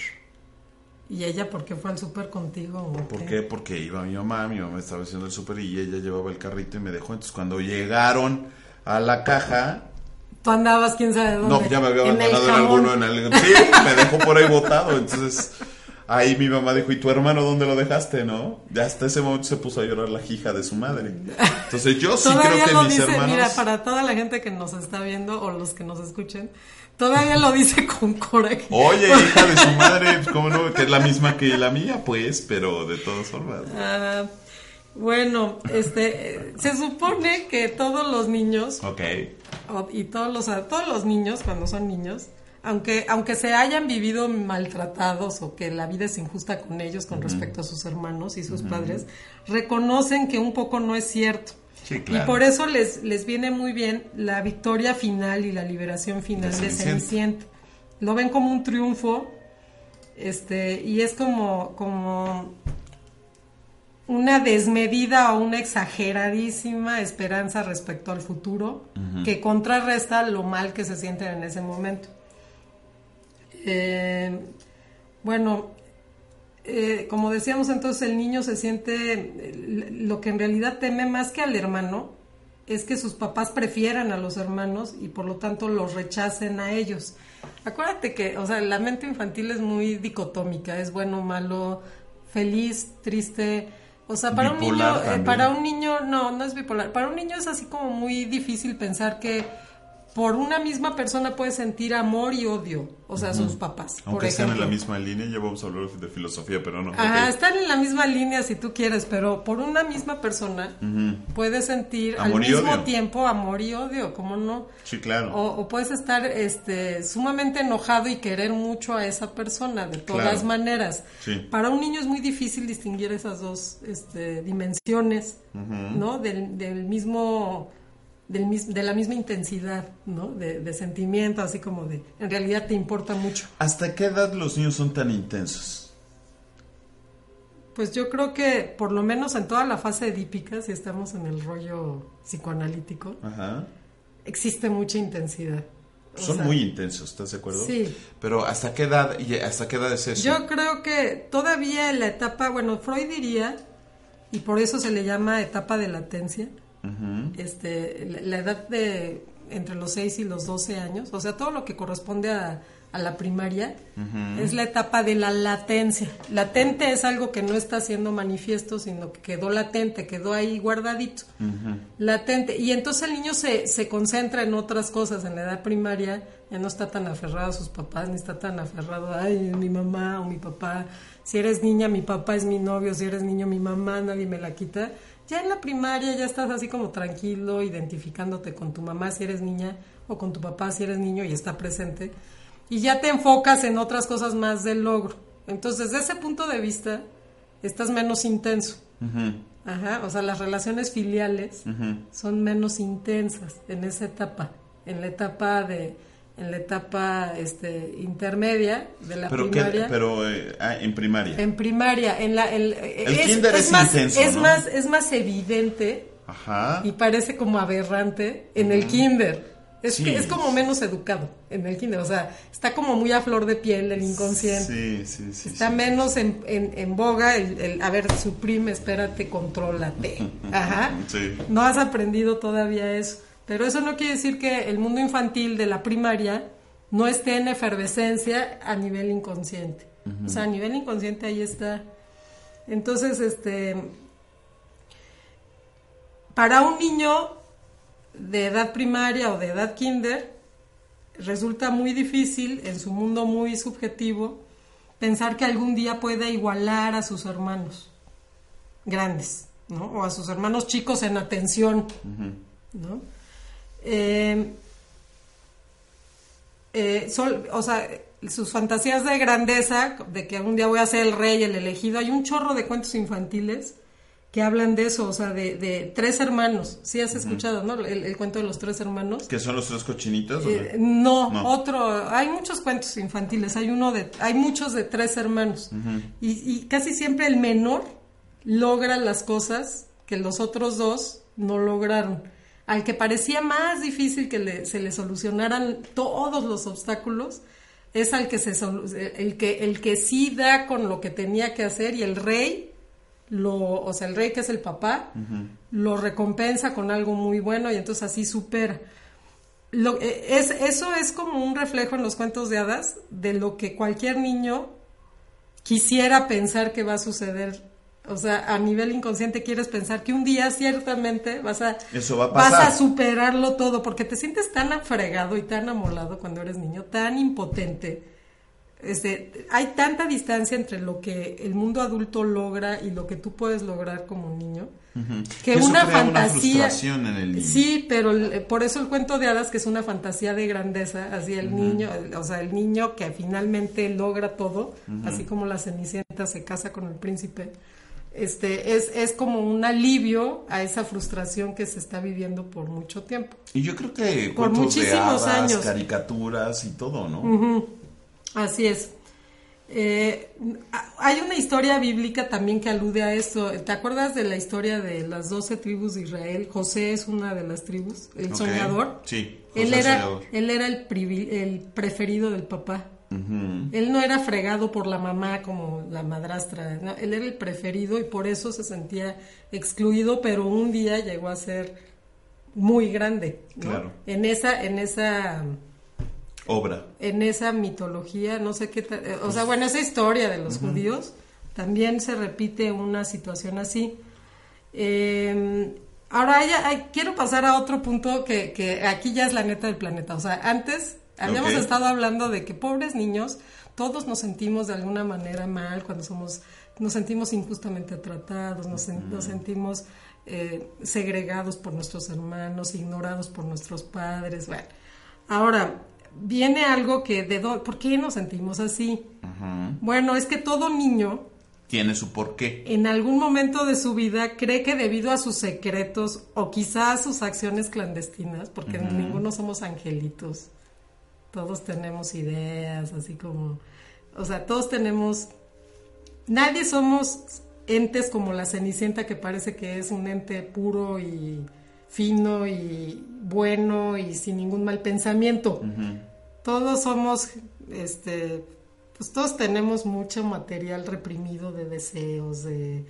B: ¿Y ella por qué fue al súper contigo?
C: ¿Por qué? Porque iba mi mamá, mi mamá estaba haciendo el súper y ella llevaba el carrito y me dejó. Entonces cuando llegaron a la caja,
B: Tú andabas, quién sabe dónde.
C: no, ya me había abandonado en, alguno, en el... Sí, me dejó por ahí botado. Entonces ahí mi mamá dijo, ¿y tu hermano dónde lo dejaste, no? Ya hasta ese momento se puso a llorar la hija de su madre. Entonces yo sí creo que
B: lo
C: mis
B: dice,
C: hermanos...
B: mira, para toda la gente que nos está viendo o los que nos escuchen, todavía lo dice con coraje.
C: Oye, hija de su madre, pues, ¿cómo no? Que es la misma que la mía, pues, pero de todas formas.
B: Ah, bueno, este, se supone que todos los niños
C: Ok.
B: O- y todos los todos los niños cuando son niños, aunque aunque se hayan vivido maltratados o que la vida es injusta con ellos con respecto a sus hermanos y sus padres, reconocen que un poco no es cierto.
C: Sí,
B: Y por eso les, les viene muy bien la victoria final y la liberación final
C: De
B: de.
C: Cenicienta.
B: Lo ven como un triunfo Este, y es como, como una desmedida o una exageradísima esperanza respecto al futuro que contrarresta lo mal que se sienten en ese momento. Eh, bueno, eh, como decíamos entonces, el niño se siente eh, lo que en realidad teme más que al hermano, es que sus papás prefieran a los hermanos y por lo tanto los rechacen a ellos. Acuérdate que, o sea, la mente infantil es muy dicotómica, es bueno, malo, feliz, triste. O sea, para un niño, eh, para un niño, no, no es bipolar. Para un niño es así como muy difícil pensar que por una misma persona puede sentir amor y odio, o sea, sus papás.
C: Aunque estén en la misma línea, ya vamos a hablar de filosofía, pero no.
B: Ajá, están en la misma línea si tú quieres, pero por una misma persona puedes sentir al mismo tiempo amor y odio, ¿cómo no?
C: Sí, claro.
B: O, puedes estar este, sumamente enojado y querer mucho a esa persona, de todas maneras.
C: Sí.
B: Para un niño es muy difícil distinguir esas dos este, dimensiones, ¿no? Del, del mismo de la misma intensidad, ¿no? De, sentimiento, así como de, en realidad te importa mucho.
C: ¿Hasta qué edad los niños son tan intensos?
B: Pues yo creo que por lo menos en toda la fase edípica, si estamos en el rollo psicoanalítico, existe mucha intensidad.
C: son muy intensos, ¿estás de acuerdo?
B: Sí.
C: Pero ¿hasta qué edad y hasta qué edad es eso?
B: Yo creo que todavía en la etapa, bueno, Freud diría, y por eso se le llama etapa de latencia, este, la, edad de entre los 6 y los 12 años, o sea, todo lo que corresponde a, la primaria, es la etapa de la latencia. Latente es algo que no está siendo manifiesto, sino que quedó latente, quedó ahí guardadito. Latente. Y entonces el niño se, se concentra en otras cosas en la edad primaria, ya no está tan aferrado a sus papás, ni está tan aferrado a, ay, mi mamá o mi papá. Si eres niña, mi papá es mi novio, si eres niño, mi mamá, nadie me la quita ya en la primaria ya estás así como tranquilo, identificándote con tu mamá si eres niña o con tu papá si eres niño y está presente. Y ya te enfocas en otras cosas más del logro. Entonces, desde ese punto de vista, estás menos intenso. Ajá, o sea, las relaciones filiales son menos intensas en esa etapa, en la etapa de en la etapa este, intermedia de la primaria.
C: pero eh, ah, en primaria.
B: En primaria, en la el,
C: es,
B: más, es más es más evidente y parece como aberrante en el kinder. Es que es como menos educado en el kinder, o sea, está como muy a flor de piel el inconsciente.
C: Sí, sí, sí.
B: Está menos en, en, boga el, el, a ver, suprime, espérate, contrólate. *laughs* Ajá. No has aprendido todavía eso. Pero eso no quiere decir que el mundo infantil de la primaria no esté en efervescencia a nivel inconsciente. O sea, a nivel inconsciente ahí está. Entonces, este, para un niño de edad primaria o de edad kinder, resulta muy difícil en su mundo muy subjetivo pensar que algún día pueda igualar a sus hermanos grandes, ¿no? O a sus hermanos chicos en atención, ¿no? Eh, eh, o sea, sus fantasías de grandeza, de que algún día voy a ser el rey, el elegido, hay un chorro de cuentos infantiles que hablan de eso, o sea, de, tres hermanos. Sí has escuchado, ¿no? El, cuento de los tres hermanos.
C: ¿Que son los tres cochinitos?
B: Eh, no, otro. Hay muchos cuentos infantiles. Hay uno de, hay muchos de tres hermanos y, y, casi siempre el menor logra las cosas que los otros dos no lograron al que parecía más difícil que se le solucionaran todos los obstáculos, es al que se el que el que sí da con lo que tenía que hacer y el rey lo, o sea, el rey que es el papá, lo recompensa con algo muy bueno y entonces así supera. Lo, e, es, eso es como un reflejo en los cuentos de hadas de lo que cualquier niño quisiera pensar que va a suceder o sea, a nivel inconsciente quieres pensar que un día ciertamente vas a, vas a superarlo todo, porque te sientes tan afregado y tan amolado cuando eres niño, tan impotente. Este, hay tanta distancia entre lo que el mundo adulto logra y lo que tú puedes lograr como niño. Que una fantasía.
C: en el niño.
B: Sí, pero por eso el cuento de hadas que es una fantasía de grandeza, así el niño, o sea, el niño que finalmente logra todo, así como la cenicienta se casa con el príncipe este, es, es como un alivio a esa frustración que se está viviendo por mucho tiempo.
C: Y yo creo que por muchísimos años. caricaturas y todo, ¿no?
B: Así es. Eh, hay una historia bíblica también que alude a esto. ¿Te acuerdas de la historia de las doce tribus de Israel? José es una de las tribus, el soñador.
C: Sí,
B: él era, él era el, el preferido del papá. Él no era fregado por la mamá como la madrastra, él era el preferido y por eso se sentía excluido, pero un día llegó a ser muy grande. Claro. En esa, en esa
C: obra.
B: En esa mitología, no sé qué, o sea, bueno, esa historia de los judíos, también se repite una situación así. Em, ahora quiero pasar a otro punto que, que aquí ya es la neta del planeta. O sea, antes habíamos estado hablando de que pobres niños, todos nos sentimos de alguna manera mal cuando somos, nos sentimos injustamente tratados, nos, nos sentimos eh, segregados por nuestros hermanos, ignorados por nuestros padres. Bueno, ahora, viene algo que de ¿por qué nos sentimos así? Bueno, es que todo niño
C: tiene su porqué.
B: En algún momento de su vida cree que debido a sus secretos o quizás a sus acciones clandestinas, porque ninguno somos angelitos, todos tenemos ideas, así como, o sea, todos tenemos, nadie somos entes como la Cenicienta que parece que es un ente puro y fino y bueno y sin ningún mal pensamiento. Todos somos, este, pues todos tenemos mucho material reprimido de deseos, de,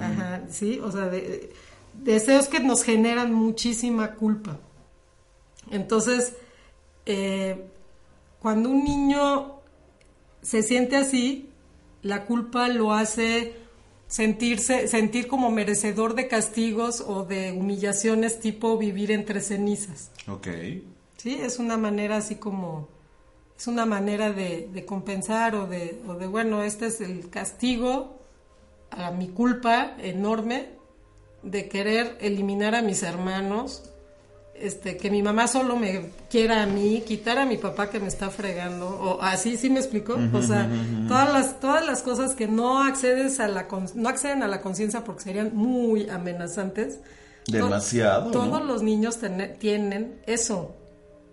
B: ajá, sí, o sea, de, deseos que nos generan muchísima culpa. Entonces, eh, cuando un niño se siente así, la culpa lo hace sentirse, sentir como merecedor de castigos o de humillaciones tipo vivir entre cenizas.
C: Ok.
B: Sí, es una manera así como, es una manera de, de compensar o de, o de, bueno, este es el castigo a mi culpa enorme de querer eliminar a mis hermanos este, que mi mamá solo me quiera a mí, quitar a mi papá que me está fregando, o así, ¿sí me explicó? o sea, todas las, todas las cosas que no accedes a la, no acceden a la conciencia porque serían muy amenazantes.
C: Demasiado.
B: todos los niños tienen eso,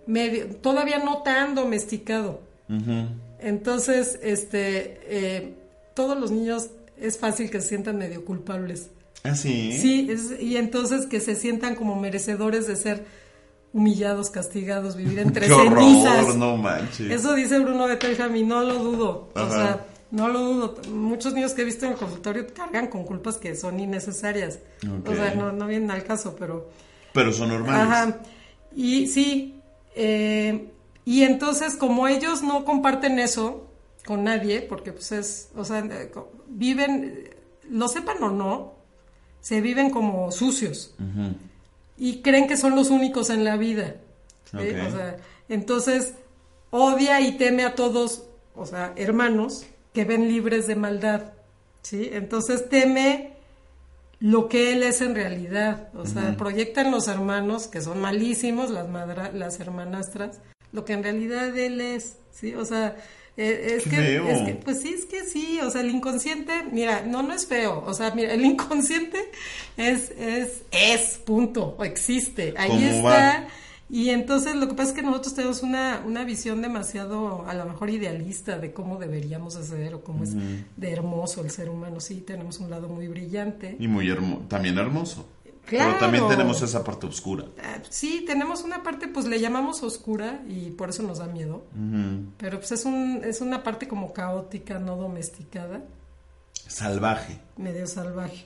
B: medio, todavía no tan domesticado. Entonces, este, eh, todos los niños es fácil que se sientan medio culpables.
C: ¿Ah, sí?
B: Sí, y entonces que se sientan como merecedores de ser humillados, castigados, vivir *laughs* entre
C: Qué
B: cenizas.
C: no manches.
B: Eso dice Bruno Bettelham y no lo dudo. O sea, no lo dudo. Muchos niños que he visto en el consultorio cargan con culpas que son innecesarias. O sea, no, no vienen al caso, pero...
C: Pero son normales. Ajá.
B: Y sí, eh, y entonces como ellos no comparten eso con nadie, porque pues es, o sea, eh, viven, lo sepan o no, se viven como sucios y creen que son los únicos en la vida. entonces odia y teme a todos, o sea, hermanos que ven libres de maldad. ¿sí? Entonces teme lo que él es en realidad. O sea, proyectan los hermanos, que son malísimos, las, las hermanastras, lo que en realidad él es. ¿sí? O sea, eh, es, que, pues sí, es que sí, o sea, el inconsciente, mira, no, no es feo, o sea, mira, el inconsciente es, es, es, punto, o existe, ahí está. Y entonces lo que pasa es que nosotros tenemos una, una visión demasiado, a lo mejor idealista de cómo deberíamos hacer o cómo es de hermoso el ser humano. Sí, tenemos un lado muy brillante.
C: Y muy hermoso, también hermoso. Pero también tenemos esa parte oscura.
B: Ah, sí, tenemos una parte, pues le llamamos oscura y por eso nos da miedo. Pero pues es, un, es una parte como caótica, no domesticada.
C: Salvaje.
B: Medio salvaje.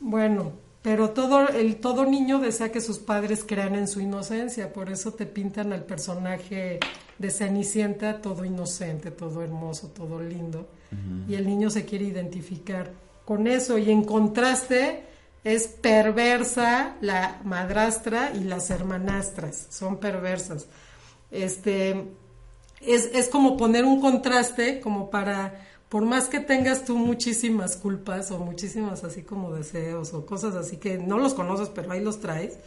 B: Bueno, pero todo, el, todo niño desea que sus padres crean en su inocencia, por eso te pintan al personaje de Cenicienta todo inocente, todo hermoso, todo lindo. Y el niño se quiere identificar con eso y en contraste es perversa la madrastra y las hermanastras, son perversas. Este, es, es como poner un contraste, como para, por más que tengas tú muchísimas culpas o muchísimas así como deseos o cosas así que no los conoces, pero ahí los traes,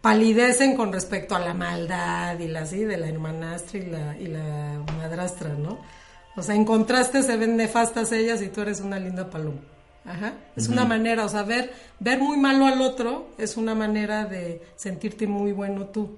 B: palidecen con respecto a la maldad y la así de la hermanastra y la, y la madrastra, ¿no? O sea, en contraste se ven nefastas ellas y tú eres una linda paloma. Ajá. Es una manera, o sea, ver, ver muy malo al otro es una manera de sentirte muy bueno tú.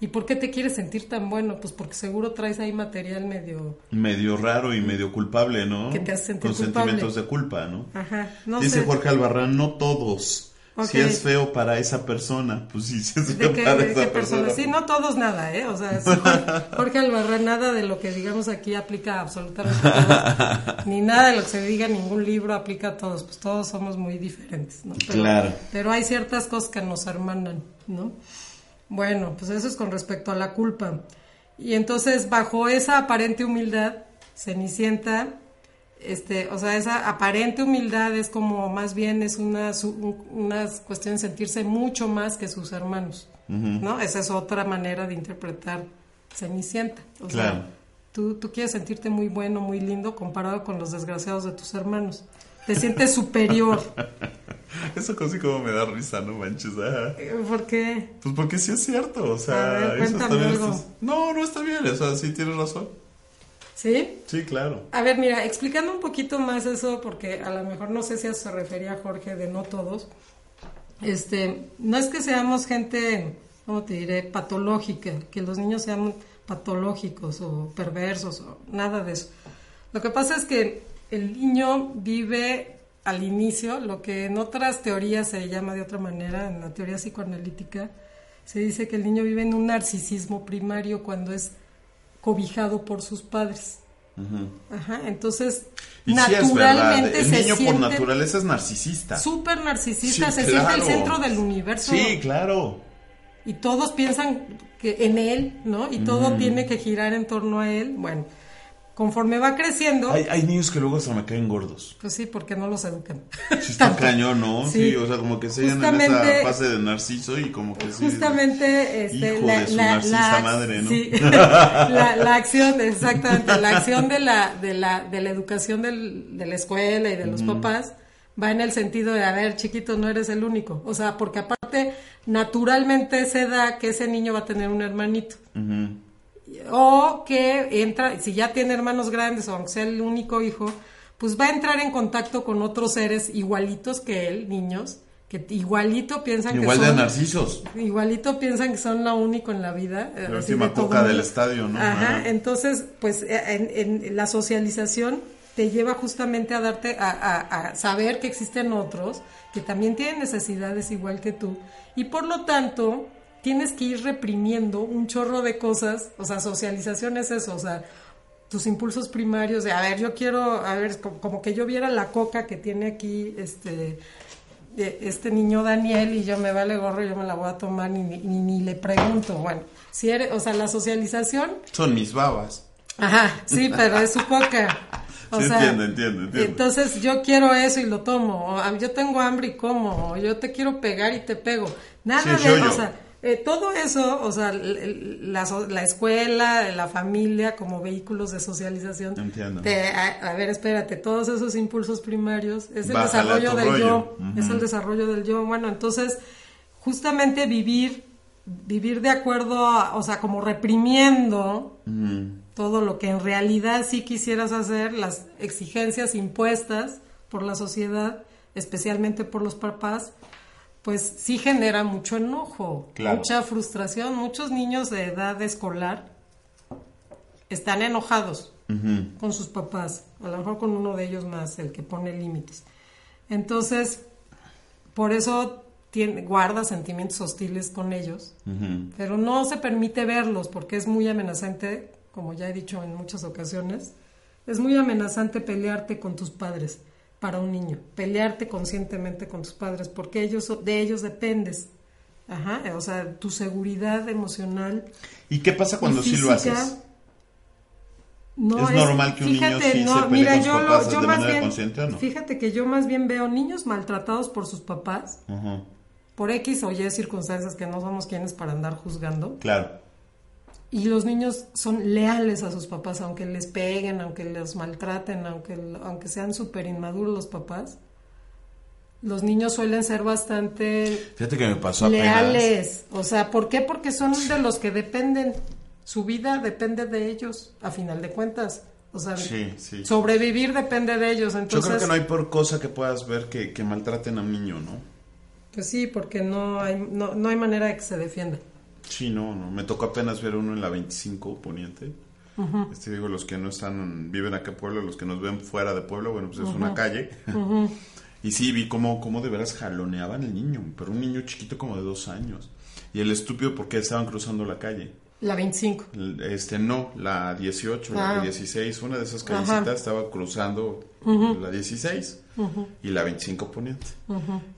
B: ¿Y por qué te quieres sentir tan bueno? Pues porque seguro traes ahí material medio...
C: Medio raro y medio culpable, ¿no?
B: Que te hace sentir
C: Con
B: culpable.
C: sentimientos de culpa, ¿no?
B: Ajá, no
C: Dice
B: sé.
C: Jorge Albarrán, no todos. Si es feo para esa persona, pues sí, si es
B: ¿De
C: feo
B: qué,
C: para
B: de
C: esa
B: qué persona? Sí, no todos nada, ¿eh? O sea, sí, Jorge, Jorge Albarrán, nada de lo que digamos aquí aplica absolutamente a todos. Ni nada de lo que se diga en ningún libro aplica a todos. Pues todos somos muy diferentes, ¿no? Pero,
C: Claro.
B: Pero hay ciertas cosas que nos hermanan, ¿no? Bueno, pues eso es con respecto a la culpa. Y entonces, bajo esa aparente humildad, Cenicienta, este, o sea, esa aparente humildad es como más bien es una, una cuestión de sentirse mucho más que sus hermanos, ¿no? Esa es otra manera de interpretar Cenicienta. O
C: Claro.
B: sea, tú, tú quieres sentirte muy bueno, muy lindo comparado con los desgraciados de tus hermanos. Te sientes superior. *laughs*
C: Eso casi como me da risa, no manches. ajá.
B: ¿Por qué?
C: Pues porque sí es cierto, o sea,
B: ver,
C: eso
B: cuéntame
C: también
B: algo.
C: es- No, no está bien, o sea, sí tienes razón.
B: ¿Sí?
C: Sí, claro.
B: A ver, mira, explicando un poquito más eso, porque a lo mejor no sé si a eso se refería Jorge de no todos. Este, no es que seamos gente, ¿cómo te diré? Patológica, que los niños sean patológicos o perversos o nada de eso. Lo que pasa es que el niño vive al inicio, lo que en otras teorías se llama de otra manera, en la teoría psicoanalítica, se dice que el niño vive en un narcisismo primario cuando es cobijado por sus padres. Ajá, entonces
C: Y sí es verdad,
B: naturalmente
C: el
B: se
C: niño por
B: siente
C: naturaleza es narcisista.
B: súper narcisista,
C: Sí,
B: se siente el centro del universo
C: Sí, claro.
B: y todos piensan que en él, ¿no? Y todo tiene que girar en torno a él. Bueno, conforme va creciendo,
C: Hay, hay niños que luego hasta me caen gordos.
B: pues sí, porque no los educan.
C: Sí está *laughs* cañón, ¿no? Sí.
B: Sí.
C: o sea, como que se en esa
B: Justamente-
C: fase de narciso y como que sí.
B: Justamente este,
C: Hijo
B: la,
C: de su
B: la-
C: narcisa
B: la-
C: madre, ¿no?
B: sí, *laughs* *laughs* la, la acción, exactamente, la acción de la, de la, de la educación del- de la escuela y de los papás va en el sentido de, a ver, chiquito, no eres el único. O sea, porque aparte, naturalmente se da que ese niño va a tener un hermanito. O que entra, si ya tiene hermanos grandes o aunque sea el único hijo, pues va a entrar en contacto con otros seres igualitos que él, niños, que igualito piensan
C: Igual
B: que
C: de
B: son...
C: narcisos.
B: Igualito piensan que son lo único en la vida.
C: La última
B: de
C: coca del estadio, ¿no?
B: Ajá, entonces, pues eh, en, en la socialización te lleva justamente a darte, a, a- a saber que existen otros que también tienen necesidades igual que tú. Y por lo tanto, tienes que ir reprimiendo un chorro de cosas. O sea, socialización es eso, o sea, tus impulsos primarios de, a ver, yo quiero, a ver, como, como que yo viera la coca que tiene aquí, este de este niño Daniel y yo me vale gorro, yo me la voy a tomar ni, ni, ni le pregunto. Bueno, si eres, o sea, la socialización,
C: Son mis babas.
B: ajá, sí, pero es su coca. *laughs* O
C: Sí,
B: sea,
C: entiendo, entiendo, entiendo.
B: Entonces yo quiero eso y lo tomo. O, yo tengo hambre y como. O yo te quiero pegar y te pego. Nada
C: Sí,
B: de, o sea, eh, todo eso, o sea, la, la escuela, la familia como vehículos de socialización.
C: Entiendo.
B: te- a, a ver, espérate, todos esos impulsos primarios es el
C: Bájale
B: desarrollo del
C: rollo.
B: yo, es el desarrollo del yo. Bueno, entonces, justamente vivir, vivir de acuerdo, a, o sea, como reprimiendo todo lo que en realidad sí quisieras hacer, las exigencias impuestas por la sociedad, especialmente por los papás, pues sí genera mucho enojo,
C: Claro.
B: mucha frustración. Muchos niños de edad escolar están enojados con sus papás, a lo mejor con uno de ellos más, el que pone límites. Entonces, por eso tiene, guarda sentimientos hostiles con ellos, pero no se permite verlos porque es muy amenazante, como ya he dicho en muchas ocasiones, es muy amenazante pelearte con tus padres para un niño, pelearte conscientemente con tus padres, porque ellos de ellos dependes. Ajá, o sea, tu seguridad emocional
C: ¿Y qué pasa cuando sí lo haces?
B: No
C: ¿Es normal que un niño sí se pelee con sus papás de manera consciente o no?
B: Fíjate que yo más bien veo niños maltratados por sus papás, por X o Y circunstancias que no somos quienes para andar juzgando,
C: Claro.
B: Y los niños son leales a sus papás, aunque les peguen, aunque los maltraten, aunque, aunque sean súper inmaduros los papás. Los niños suelen ser bastante
C: Fíjate que me pasó apenas.
B: leales. O sea, ¿por qué? Porque son de los que dependen. Su vida depende de ellos, a final de cuentas. O sea,
C: Sí, sí.
B: sobrevivir depende de ellos.
C: Yo
B: Entonces,
C: creo que no hay por cosa que puedas ver que, que maltraten a un niño, ¿no?
B: pues sí, porque no hay, no, no hay manera de que se defienda.
C: Sí, no, no. Me tocó apenas ver uno en la 25 Poniente. Este digo, los que no están, viven acá en Puebla, los que nos ven fuera de Puebla, bueno, pues es una calle. *laughs* y sí, vi cómo, cómo de veras jaloneaban el niño, pero un niño chiquito como de dos años. Y el estúpido porque estaban cruzando la calle.
B: La 25.
C: Este, no, la 18,
B: Ah.
C: la 16, una de esas callecitas estaba cruzando la 16 y la 25 poniente.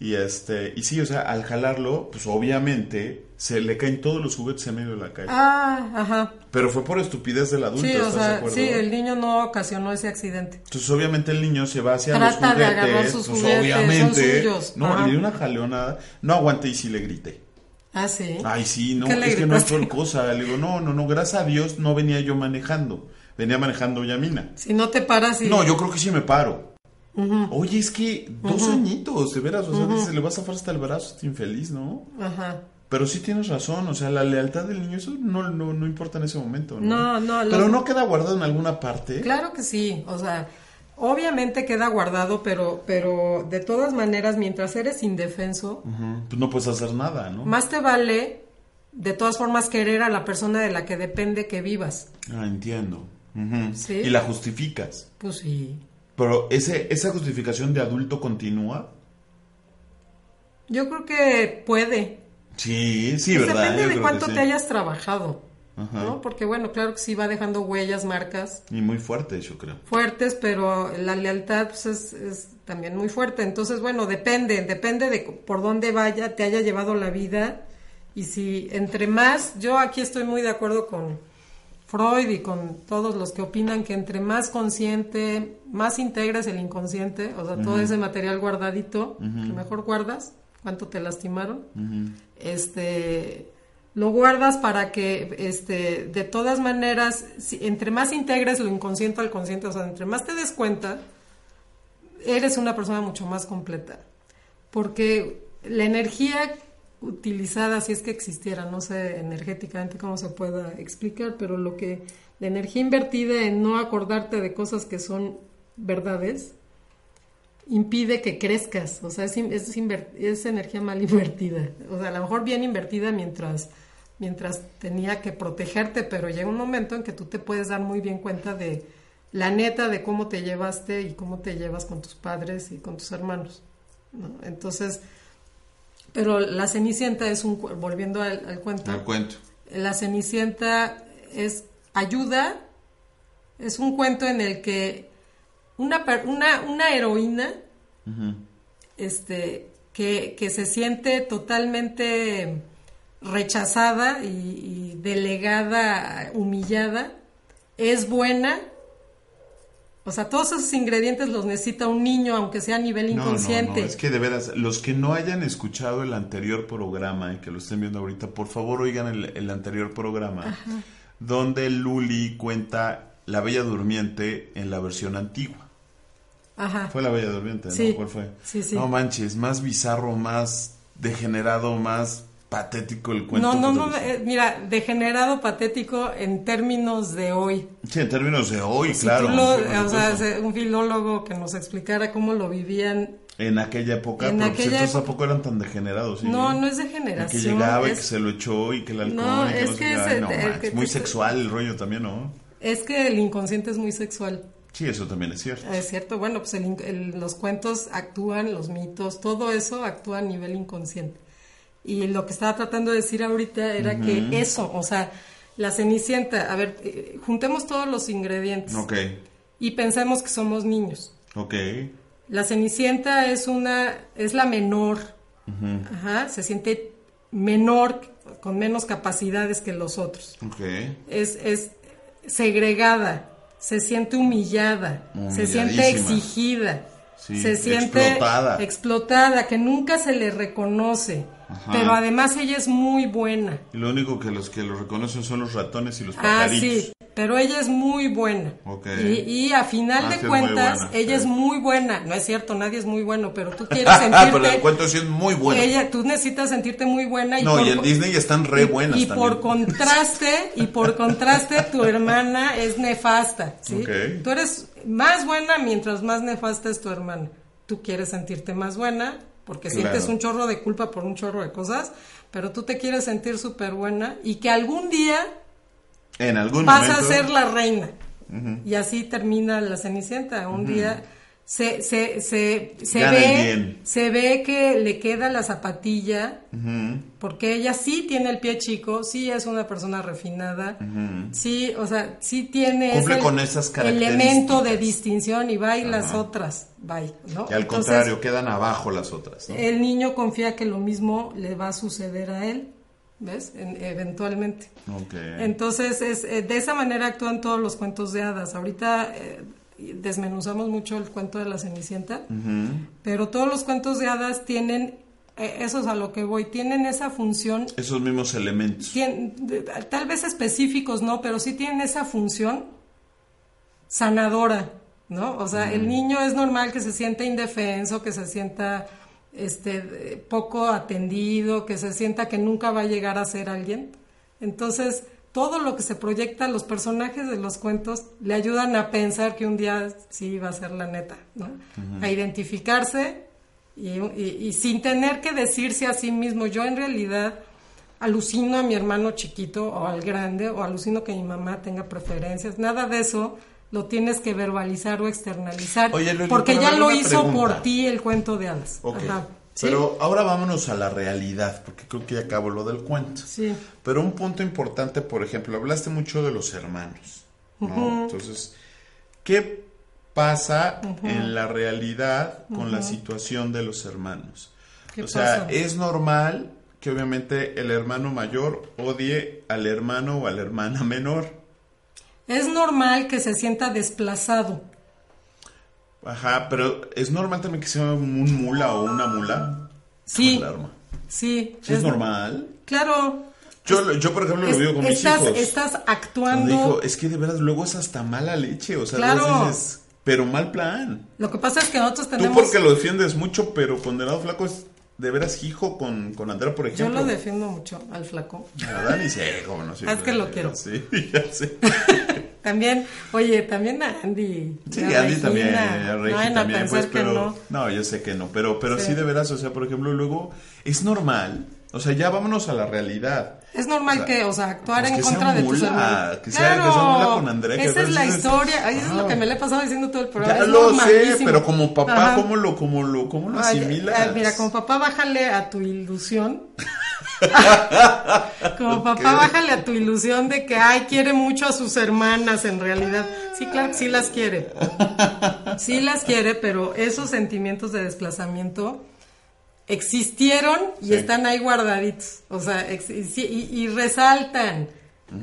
C: Y este, y sí, o sea, al jalarlo, pues obviamente se le caen todos los juguetes en medio de la calle.
B: Ah, ajá.
C: Pero fue por estupidez del adulto,
B: Sí, o
C: ¿estás de
B: sea,
C: acuerdo?
B: sí, el niño no ocasionó ese accidente.
C: Entonces, obviamente, el niño se va hacia
B: Trata
C: los
B: de
C: juguetes.
B: agarrar sus
C: pues,
B: juguetes,
C: obviamente.
B: son suyos.
C: No,
B: Ajá.
C: le di una jaleonada. No aguanté y sí le grité.
B: Ah, sí.
C: Ay, sí, no,
B: ¿Qué le
C: es que no es por cosa. Le digo, no, no, no, gracias a Dios no venía yo manejando. Venía manejando Yamina.
B: Si no te paras y...
C: No, yo creo que sí me paro. Oye, es que dos añitos, de veras, o sea, dice, le vas a zafar hasta el brazo, este infeliz, ¿no?
B: Ajá.
C: Pero sí tienes razón, o sea, la lealtad del niño, eso no, no, no importa en ese momento, ¿no?
B: No, no, lo-
C: Pero no queda guardado en alguna parte.
B: Claro que sí, o sea, obviamente queda guardado, pero, pero de todas maneras, mientras eres indefenso,
C: Pues no puedes hacer nada, ¿no?
B: más te vale, de todas formas, querer a la persona de la que depende que vivas.
C: Ah, entiendo.
B: Sí.
C: Y la justificas.
B: Pues sí.
C: Pero ese, esa justificación de adulto continúa.
B: Yo creo que puede.
C: Sí, sí,
B: Pues
C: ¿verdad?
B: depende
C: Yo
B: de cuánto te hayas trabajado,
C: Ajá.
B: ¿no? Porque bueno, claro que sí va dejando huellas, marcas
C: Y muy fuerte, yo creo.
B: fuertes, pero la lealtad pues, es, es también muy fuerte. Entonces, bueno, depende, depende de por dónde vaya, te haya llevado la vida. Y si entre más, yo aquí estoy muy de acuerdo con Freud y con todos los que opinan que entre más consciente, más integres el inconsciente, o sea, todo ese material guardadito, que mejor guardas, cuánto te lastimaron, este lo guardas para que este de todas maneras si- entre más integres lo inconsciente al consciente o sea entre más te des cuenta eres una persona mucho más completa. Porque la energía utilizada si es que existiera no sé energéticamente cómo se pueda explicar pero lo que la energía invertida en no acordarte de cosas que son verdades impide que crezcas, o sea, es, es, energía mal *laughs* invertida, o sea, a lo mejor bien invertida mientras, mientras tenía que protegerte, pero llega un momento en que tú te puedes dar muy bien cuenta de la neta de cómo te llevaste y cómo te llevas con tus padres y con tus hermanos, ¿no? Entonces, pero la Cenicienta es un, volviendo al, al cuento,
C: Al cuento.
B: la Cenicienta es ayuda, es un cuento en el que una, una, una heroína este, que, que se siente totalmente rechazada y, y delegada, humillada, es buena. O sea, todos esos ingredientes los necesita un niño, aunque sea a nivel
C: No, no,
B: inconsciente.
C: no, es que de veras, los que no hayan escuchado el anterior programa y que lo estén viendo ahorita, por favor oigan el, el anterior programa, donde Luli cuenta La Bella Durmiente en la versión antigua.
B: Ajá.
C: Fue La Bella Durmiente, ¿no? ¿Cuál fue?
B: Sí, sí.
C: No manches, más bizarro, más degenerado, más patético el cuento.
B: No, no, no, eh, mira, degenerado, patético en términos de hoy.
C: Sí, en términos de hoy,
B: Si
C: claro.
B: lo- o sea, un filólogo que nos explicara cómo lo vivían.
C: En aquella época,
B: En
C: pero pues
B: aquella época-
C: tampoco eran tan degenerados. ¿sí?
B: No, no es de
C: Y que llegaba y
B: es,
C: que se lo echó y que el alcohol
B: No,
C: y que
B: es
C: no
B: que es el-
C: no,
B: el que
C: muy
B: te-
C: sexual el rollo también, ¿no?
B: es que el inconsciente es muy sexual.
C: Sí, eso también es cierto.
B: Es cierto, bueno, pues el el- los cuentos actúan, los mitos, todo eso actúa a nivel inconsciente. Y lo que estaba tratando de decir ahorita era que eso, o sea, la cenicienta, a ver, eh, juntemos todos los ingredientes
C: Ok,
B: y pensemos que somos niños.
C: ok.
B: La Cenicienta es una, es la menor, Ajá, se siente menor, con menos capacidades que los otros.
C: Ok.
B: Es, es segregada, se siente humillada, se siente exigida,
C: Sí,
B: se siente
C: explotada.
B: explotada, que nunca se le reconoce.
C: Ajá.
B: Pero además ella es muy buena.
C: Y lo único que los que lo reconocen son los ratones y los
B: Ah,
C: pajaritos.
B: sí, pero ella es muy buena.
C: Ok.
B: Y, y a final
C: Ah,
B: de cuentas,
C: buena,
B: ella
C: sí.
B: es muy buena. No es cierto, nadie es muy bueno, pero tú *laughs* quieres
C: Ah, pero el
B: sentirte...
C: cuento sí es muy bueno.
B: ella, tú necesitas sentirte muy buena. Y
C: no,
B: por-
C: y en Disney están re
B: y-
C: buenas
B: Y
C: también.
B: por contraste, y por contraste, tu *laughs* hermana es nefasta, ¿sí?
C: Ok.
B: Tú eres más buena mientras más nefasta es tu hermana. Tú quieres sentirte más buena, porque
C: Claro.
B: sientes un chorro de culpa por un chorro de cosas, pero tú te quieres sentir súper buena y que algún día
C: En algún
B: vas
C: momento.
B: a ser la reina. Y así termina la Cenicienta. Un día se, se, se, se ve,
C: bien.
B: se ve que le queda la zapatilla, porque ella sí tiene el pie chico, sí es una persona refinada, sí, o sea, sí tiene
C: Cumple
B: ese
C: con esas
B: elemento de distinción y va y las otras, va, ¿no?
C: Y al
B: Entonces,
C: contrario, quedan abajo las otras. ¿no?
B: el niño confía que lo mismo le va a suceder a él, ¿ves? En- eventualmente. Entonces, es, eh, de esa manera actúan todos los cuentos de hadas. Ahorita eh, desmenuzamos mucho el cuento de la Cenicienta, pero todos los cuentos de hadas tienen, eh, eso es a lo que voy, tienen esa función,
C: Esos mismos elementos.
B: tal vez específicos no, pero sí tienen esa función sanadora, ¿no? O sea, el niño es normal que se sienta indefenso, que se sienta este poco atendido, que se sienta que nunca va a llegar a ser alguien. Entonces, todo lo que se proyecta, los personajes de los cuentos le ayudan a pensar que un día sí va a ser la neta, ¿no? A identificarse y, y- y sin tener que decirse a sí mismo, yo en realidad alucino a mi hermano chiquito o al grande o alucino que mi mamá tenga preferencias, nada de eso lo tienes que verbalizar o externalizar
C: Oye, Luli,
B: porque ya lo hizo
C: pregunta.
B: por ti el cuento de hadas. Ajá. ¿Sí?
C: Pero ahora vámonos a la realidad, porque creo que ya acabo lo del cuento.
B: Sí.
C: Pero un punto importante, por ejemplo, hablaste mucho de los hermanos, ¿no? Entonces, ¿qué pasa en la realidad con la situación de los hermanos?
B: ¿Qué
C: o sea,
B: pasa?
C: es normal que obviamente el hermano mayor odie al hermano o a la hermana menor.
B: Es normal que se sienta desplazado.
C: Ajá, pero es normal también que sea un mula o una mula.
B: Sí.
C: Alarma.
B: Sí.
C: ¿Sí es normal?
B: Claro.
C: Yo, yo por ejemplo,
B: Es-
C: lo vivo con
B: estás,
C: mis hijos.
B: estás actuando.
C: dijo, es que de veras luego es hasta mala leche, o sea,
B: Claro.
C: dices, pero mal plan.
B: Lo que pasa es que nosotros
C: Tú
B: tenemos.
C: porque lo defiendes mucho, pero condenado flaco es de veras hijo con, con Andrea, por
B: Yo
C: ejemplo.
B: lo defiendo mucho al flaco.
C: A Dani sí, no, sí,
B: Es que lo quiero. *laughs*
C: Sí, ya sé. *laughs*
B: También, oye, también a Andy.
C: Sí,
B: a
C: Andy
B: Regina.
C: también, a
B: No
C: Regi
B: a
C: también, pues,
B: que
C: pero...
B: no.
C: yo sé que no, pero, pero sí.
B: Sí.
C: de veras, o sea, por ejemplo, luego es normal, o sea, ya vámonos a la realidad.
B: Es normal
C: O sea,
B: que, o sea, actuar
C: pues
B: en contra de tus
C: mula,
B: hermanos.
C: que sea- que sea mula con Andrea,
B: Esa es la historia. Eso es lo que me le he pasado diciendo todo el programa.
C: Ya
B: es
C: lo sé, pero como papá,
B: Ajá.
C: ¿cómo lo, cómo lo, cómo lo
B: Ay,
C: asimilas?
B: ay, mira, como papá, bájale a tu ilusión. *laughs* como papá, bájale a tu ilusión de que, ay, quiere mucho a sus hermanas en realidad. Sí, claro que sí las quiere. Sí las quiere, pero esos sentimientos de desplazamiento existieron y
C: Sí.
B: están ahí guardaditos. O sea, y, y- y resaltan.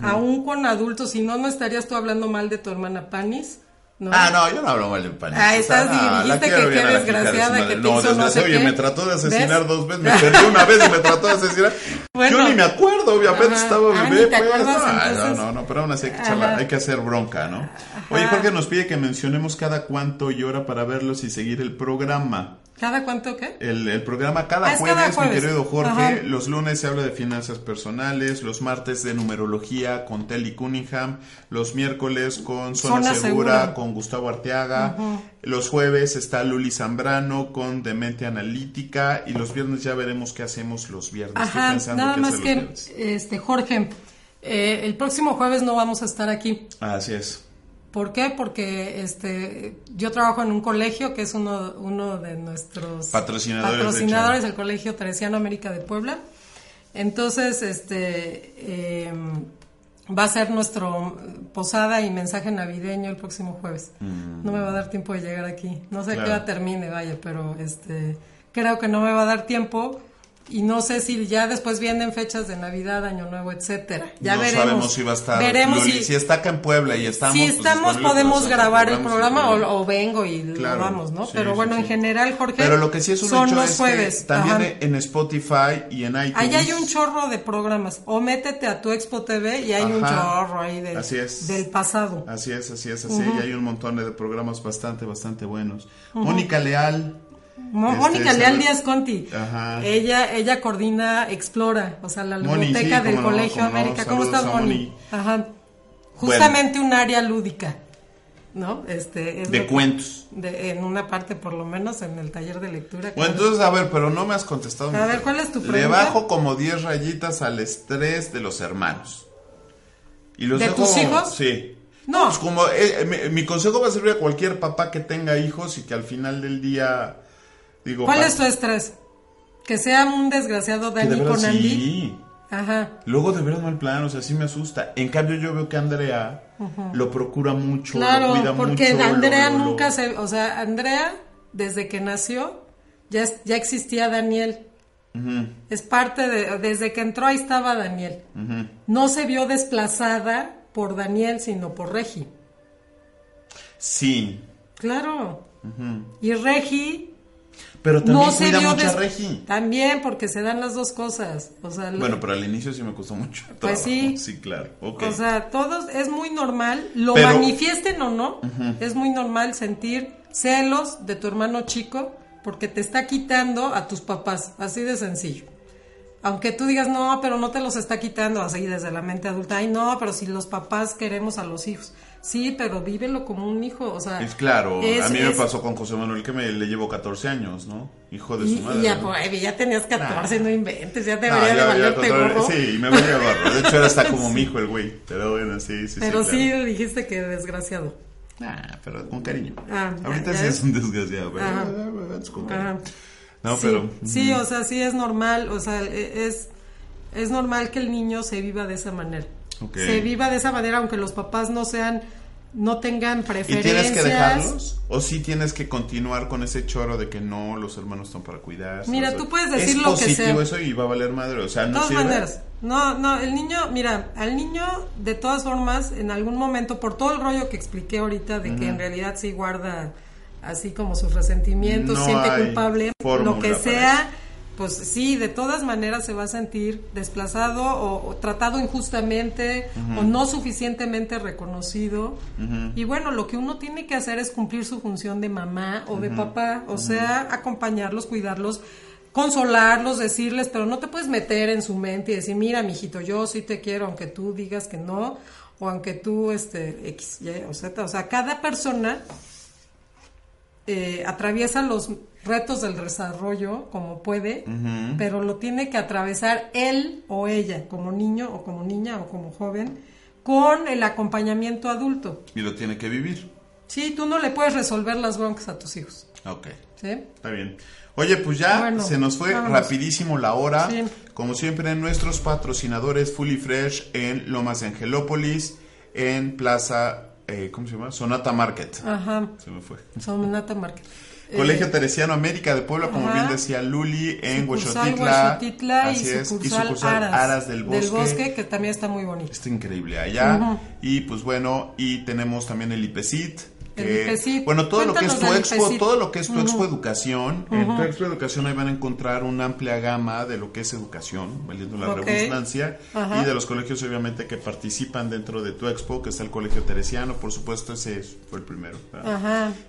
B: Aún con adultos, si no, no estarías tú hablando mal de tu hermana Panis. ¿No?
C: Ah, no, yo no hablo mal de Panis.
B: Ah, estás-
C: no,
B: dijiste que qué desgraciada que
C: No,
B: no
C: desgraciada,
B: sé
C: oye,
B: qué.
C: me trató de asesinar
B: ¿Ves?
C: dos veces, me perdió una vez y me trató de asesinar. *laughs*
B: Bueno.
C: yo ni me acuerdo, obviamente
B: Ajá.
C: estaba
B: Ah,
C: bebé, pues. no, no, no, no, pero aún así hay que,
B: Ajá.
C: hay que hacer bronca, ¿no? Oye, Jorge nos pide que mencionemos cada cuánto y hora para verlos y seguir el programa.
B: ¿Cada cuánto qué?
C: El, el programa cada
B: Ah, es
C: jueves,
B: cada
C: mi querido Jorge.
B: Ajá.
C: Los lunes se habla de finanzas personales, los martes de numerología con Telly Cunningham, los miércoles con Zona,
B: Zona
C: Segura,
B: Segura.
C: con Gustavo Arteaga, los jueves está Luli Zambrano con Demente Analítica y los viernes ya veremos qué hacemos los viernes. Estoy
B: Ajá,
C: pensando
B: nada
C: qué
B: más que, este, Jorge, eh, el próximo jueves no vamos a estar aquí.
C: Así es.
B: ¿Por qué? Porque este, yo trabajo en un colegio que es uno, uno de nuestros
C: Patrocinadores,
B: patrocinadores del Colegio Teresiano América de Puebla. Entonces, este, eh, va a ser nuestro posada y mensaje navideño el próximo jueves. No me va a dar tiempo de llegar aquí. No sé
C: Mm. Claro.
B: qué hora termine, vaya, pero este, creo que no me va a dar tiempo. Y no sé si ya después vienen fechas de Navidad, Año Nuevo, etcétera. Ya
C: no
B: veremos.
C: sabemos si va a estar.
B: Veremos
C: Luli,
B: si,
C: si está acá en Puebla y estamos.
B: si
C: pues,
B: estamos,
C: disponible,
B: podemos
C: pues,
B: grabar el programa o, o vengo y
C: Claro,
B: lo vamos, ¿no?
C: sí,
B: Pero
C: sí,
B: bueno,
C: sí.
B: en general, Jorge,
C: Pero lo que sí es un
B: son
C: hecho
B: los
C: es
B: jueves.
C: que también
B: Ajá.
C: en Spotify y en iTunes.
B: Ahí hay un chorro de programas. O métete a tu Expo TV y hay un
C: Ajá.
B: chorro ahí del,
C: Así es.
B: del pasado.
C: Así es, así es, así. Y hay un montón de programas bastante, bastante buenos. Mónica Leal. Este,
B: Mónica
C: se-
B: Leal Díaz Conti.
C: Ajá.
B: Ella, ella coordina Explora, o sea, la
C: Moni,
B: biblioteca
C: sí,
B: del
C: no,
B: Colegio
C: cómo no.
B: América. ¿Cómo estás, Moni?
C: Moni.
B: Ajá. Justamente un área lúdica. ¿no? Este, es
C: De cuentos.
B: de- en una parte, por lo menos, en el taller de lectura.
C: Bueno, entonces, a ver, pero no me has contestado.
B: A ver. ¿cuál es tu
C: Le
B: pregunta?
C: bajo como 10 rayitas al estrés de los hermanos. Y los
B: ¿De
C: dejo-
B: tus hijos?
C: Sí.
B: No.
C: Pues como eh, eh, mi, mi consejo va a servir a cualquier papá que tenga hijos y que al final del día digo
B: ¿Cuál es tu estrés? Que sea un desgraciado
C: de
B: Dani con Andy.
C: sí.
B: Ajá.
C: Luego de veras mal plan, o sea, sí me asusta. En cambio yo veo que Andrea lo procura mucho, lo
B: Claro,
C: cuida
B: porque
C: mucho. lo-
B: Andrea
C: lo- lo-
B: nunca se, o sea, Andrea desde que nació ya ya existía Daniel. Es parte de desde que entró ahí estaba Daniel. No se vio desplazada por Daniel, sino por Regi.
C: Sí,
B: Claro. Y Regi
C: pero también
B: no se
C: cuida mucho a Regi.
B: También porque se dan las dos cosas. O sea, la-
C: Bueno, pero al inicio sí me costó mucho.
B: Pues sí.
C: Sí, claro.
B: O sea, todos es muy normal, lo
C: Pero-
B: manifiesten o no, es muy normal sentir celos de tu hermano chico porque te está quitando a tus papás, así de sencillo. Aunque tú digas, no, pero no te los está quitando así desde la mente adulta. Ay, no, pero si los papás queremos a los hijos. Sí, pero vívelo como un hijo, o sea.
C: Es claro,
B: es-
C: a mí me
B: es-
C: pasó con José Manuel que me le llevo 14 años, ¿no? Hijo de
B: Y,
C: su madre.
B: y ya,
C: ¿no?
B: pues, ya tenías 14, no inventes, ya debería de
C: ya- ya
B: valerte gorro.
C: Sí, me valía gorro. De hecho, era hasta *laughs* como mi hijo el güey. Pero bueno, sí, sí,
B: pero
C: sí.
B: sí
C: claro.
B: dijiste que desgraciado.
C: Ah, pero con cariño.
B: Ah,
C: Ahorita
B: ya
C: sí es un desgraciado, pero
B: Ajá.
C: es con cariño.
B: Ajá.
C: No,
B: sí,
C: pero.
B: sí, o sea, sí es normal, o sea, e- es, es normal que el niño se viva de esa manera. Se viva de esa manera, aunque los papás no sean, no tengan
C: ¿Y
B: preferencias.
C: tienes que dejarlos? ¿O sí tienes que continuar con ese choro de que no, los hermanos están para cuidarse?
B: Mira,
C: O sea,
B: tú puedes decir
C: ¿es
B: lo que
C: positivo
B: sea.
C: eso y va a valer madre? O sea, no
B: todas
C: sirve?
B: maneras. No, no, el niño, mira, al niño, de todas formas, en algún momento, por todo el rollo que expliqué ahorita, de que en realidad sí guarda así como sus resentimientos,
C: No
B: siente culpable, lo que sea, pues sí, de todas maneras se va a sentir desplazado o, o tratado injustamente o no suficientemente reconocido. Y bueno, lo que uno tiene que hacer es cumplir su función de mamá o de papá, o sea, acompañarlos, cuidarlos consolarlos, decirles, pero no te puedes meter en su mente y decir, mira, mijito, yo sí te quiero, aunque tú digas que no, o aunque tú, este, X, Y o Z. O sea, cada persona eh, atraviesa los retos del desarrollo como puede, pero lo tiene que atravesar él o ella, como niño o como niña o como joven, con el acompañamiento adulto.
C: Y lo tiene que vivir.
B: Sí, tú no le puedes resolver las broncas a tus hijos.
C: Ok.
B: ¿Sí?
C: Está bien. Oye, pues ya
B: Bueno,
C: se nos fue
B: vámonos.
C: rapidísimo la hora.
B: Sí.
C: Como siempre, nuestros patrocinadores Fully Fresh en Lomas de Angelópolis, en Plaza, eh, ¿cómo se llama? Sonata Market.
B: Ajá.
C: Se me fue.
B: Son Nata Market.
C: Colegio
B: Eh,
C: Teresiano América de Puebla, como
B: ajá.
C: bien decía Luli, en. Huexotitla Así
B: y
C: es. y sucursal
B: Aras,
C: del Bosque.
B: que también está muy bonito.
C: Está increíble allá. Y pues bueno, y tenemos también el IPECIT. Que-. Bueno, todo lo que es tu expo,
B: IPECIT.
C: todo lo que es tu expo educación, en tu expo educación ahí van a encontrar una amplia gama de lo que es educación, valiendo la
B: Ok.
C: redundancia, y de los colegios obviamente que participan dentro de tu expo, que está el Colegio Teresiano, por supuesto, ese es- fue el primero.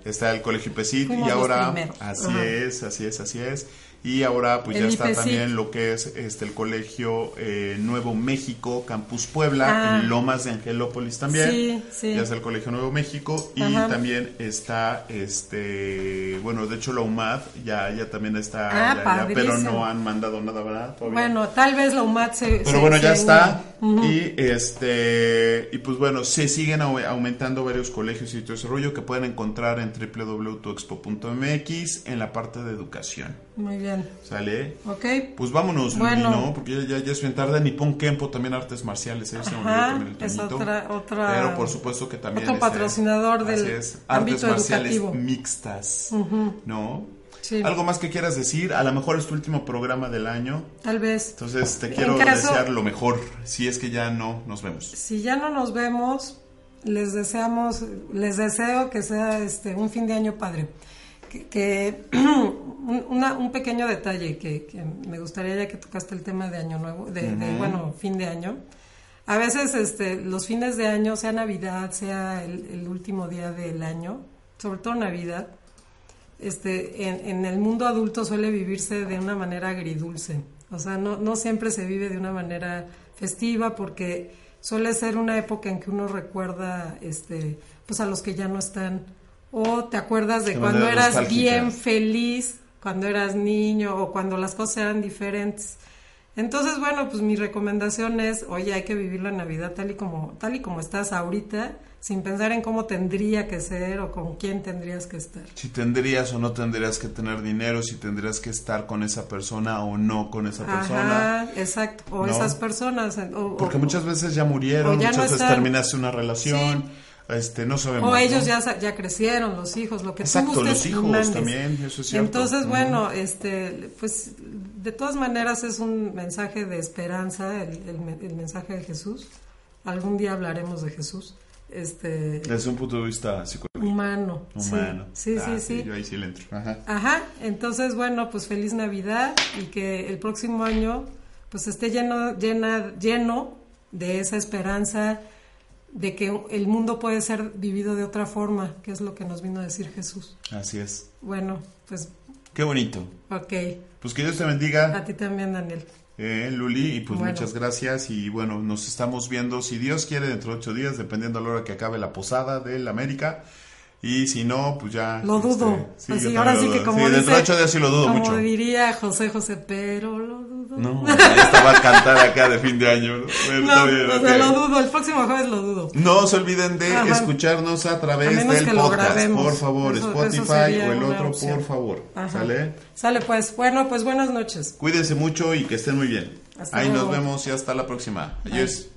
C: Está el Colegio IPECIT y ahora así es, así es, así es. Y ahora pues
B: El
C: ya está también lo que es este el Colegio eh, Nuevo México, Campus Puebla,
B: Ah.
C: en Lomas de Angelópolis también.
B: Sí, sí.
C: Ya está el Colegio Nuevo México y
B: Ajá.
C: también está este, bueno, de hecho la UMAD ya ya también está
B: Ah,
C: ya- ya, pero no han mandado nada, ¿verdad? Todavía.
B: Bueno, tal vez la UMAT se.
C: Pero
B: se-
C: bueno, ya
B: se
C: está. Y este y pues bueno, se siguen au- aumentando varios colegios y todo ese rollo que pueden encontrar en www.tuexpo.mx en la parte de educación.
B: Muy bien.
C: ¿Sale?
B: Ok.
C: Pues vámonos, Luli,
B: Bueno.
C: ¿no? Porque ya, ya, ya es bien tarde. Nippon Kempo, también artes marciales. ¿eh? Se me
B: Ajá,
C: también el
B: es otra- otra-
C: Pero por supuesto que también.
B: otro
C: este,
B: patrocinador del
C: así es,
B: ámbito
C: artes marciales
B: educativo.
C: mixtas. ¿No?
B: Sí.
C: ¿Algo más que quieras decir? A lo mejor es tu último programa del año.
B: Tal vez.
C: Entonces te
B: En
C: quiero
B: caso-
C: desear lo mejor. Si es que ya no nos vemos.
B: Si ya no nos vemos, les deseamos, les deseo que sea este un fin de año padre. Que, que *clears throat* un, una- un pequeño detalle que, que me gustaría ya que tocaste el tema de año nuevo, de, de, bueno, fin de año. A veces este, los fines de año, sea Navidad, sea el, el último día del año, sobre todo Navidad, este, en, en el mundo adulto suele vivirse de una manera agridulce. O sea, no, no siempre se vive de una manera festiva porque suele ser una época en que uno recuerda este, pues a los que ya no están. O te acuerdas de, cuando eras bien feliz, cuando eras niño o cuando las cosas eran diferentes. Entonces, bueno, pues mi recomendación es, oye, hay que vivir la Navidad tal y como tal y como estás ahorita, sin pensar en cómo tendría que ser o con quién tendrías que estar.
C: Si tendrías o no tendrías que tener dinero, si tendrías que estar con esa persona o no con esa persona.
B: Ajá, exacto. O
C: ¿no?
B: esas personas. o-
C: Porque
B: o-
C: muchas veces ya murieron,
B: ya
C: muchas
B: no
C: veces terminaste una relación, este, no sabemos.
B: O ellos
C: ¿no?
B: ya, ya crecieron, los hijos, lo que
C: Exacto,
B: tú
C: los hijos
B: mandes.
C: también, eso es cierto.
B: Entonces, bueno, este, pues de todas maneras es un mensaje de esperanza, el, el me- el mensaje de Jesús. Algún día hablaremos de Jesús. Este,
C: Desde un punto de vista psicológico.
B: humano. sí.
C: Humano.
B: Sí, sí,
C: Ah,
B: sí.
C: Yo ahí sí le entro. Ajá.
B: Ajá, entonces bueno, pues feliz Navidad y que el próximo año pues esté lleno, llena, lleno de esa esperanza de que el mundo puede ser vivido de otra forma, que es lo que nos vino a decir Jesús.
C: Así es.
B: Bueno, pues
C: Qué bonito.
B: ok,
C: Pues que Dios te bendiga,
B: a ti también Daniel.
C: eh, Luli, y pues
B: Bueno.
C: muchas gracias. Y bueno, nos estamos viendo, si Dios quiere, dentro de ocho días, dependiendo a la hora que acabe la posada del América. Y si no, pues ya.
B: Lo dudo.
C: este, yo
B: sí,
C: también
B: ahora sí que
C: dudo.
B: como
C: Sí, dentro de
B: dice-
C: ocho días sí lo dudo
B: como
C: mucho.
B: diría José José, pero lo dudo.
C: No, *laughs* ya estaba a cantar acá de fin de año. ¿no?
B: No,
C: bien,
B: o sea,
C: ok.
B: lo dudo, el próximo jueves lo dudo.
C: No se olviden de
B: Ajá.
C: escucharnos a través
B: A
C: del podcast, por favor,
B: Eso- eso
C: Spotify
B: sería
C: o el otro,
B: opción.
C: por favor.
B: Ajá.
C: ¿Sale?
B: Sale pues, bueno, pues buenas noches.
C: Cuídense mucho y que estén muy bien.
B: Hasta
C: Ahí nos
B: luego.
C: vemos y hasta la próxima. Adiós.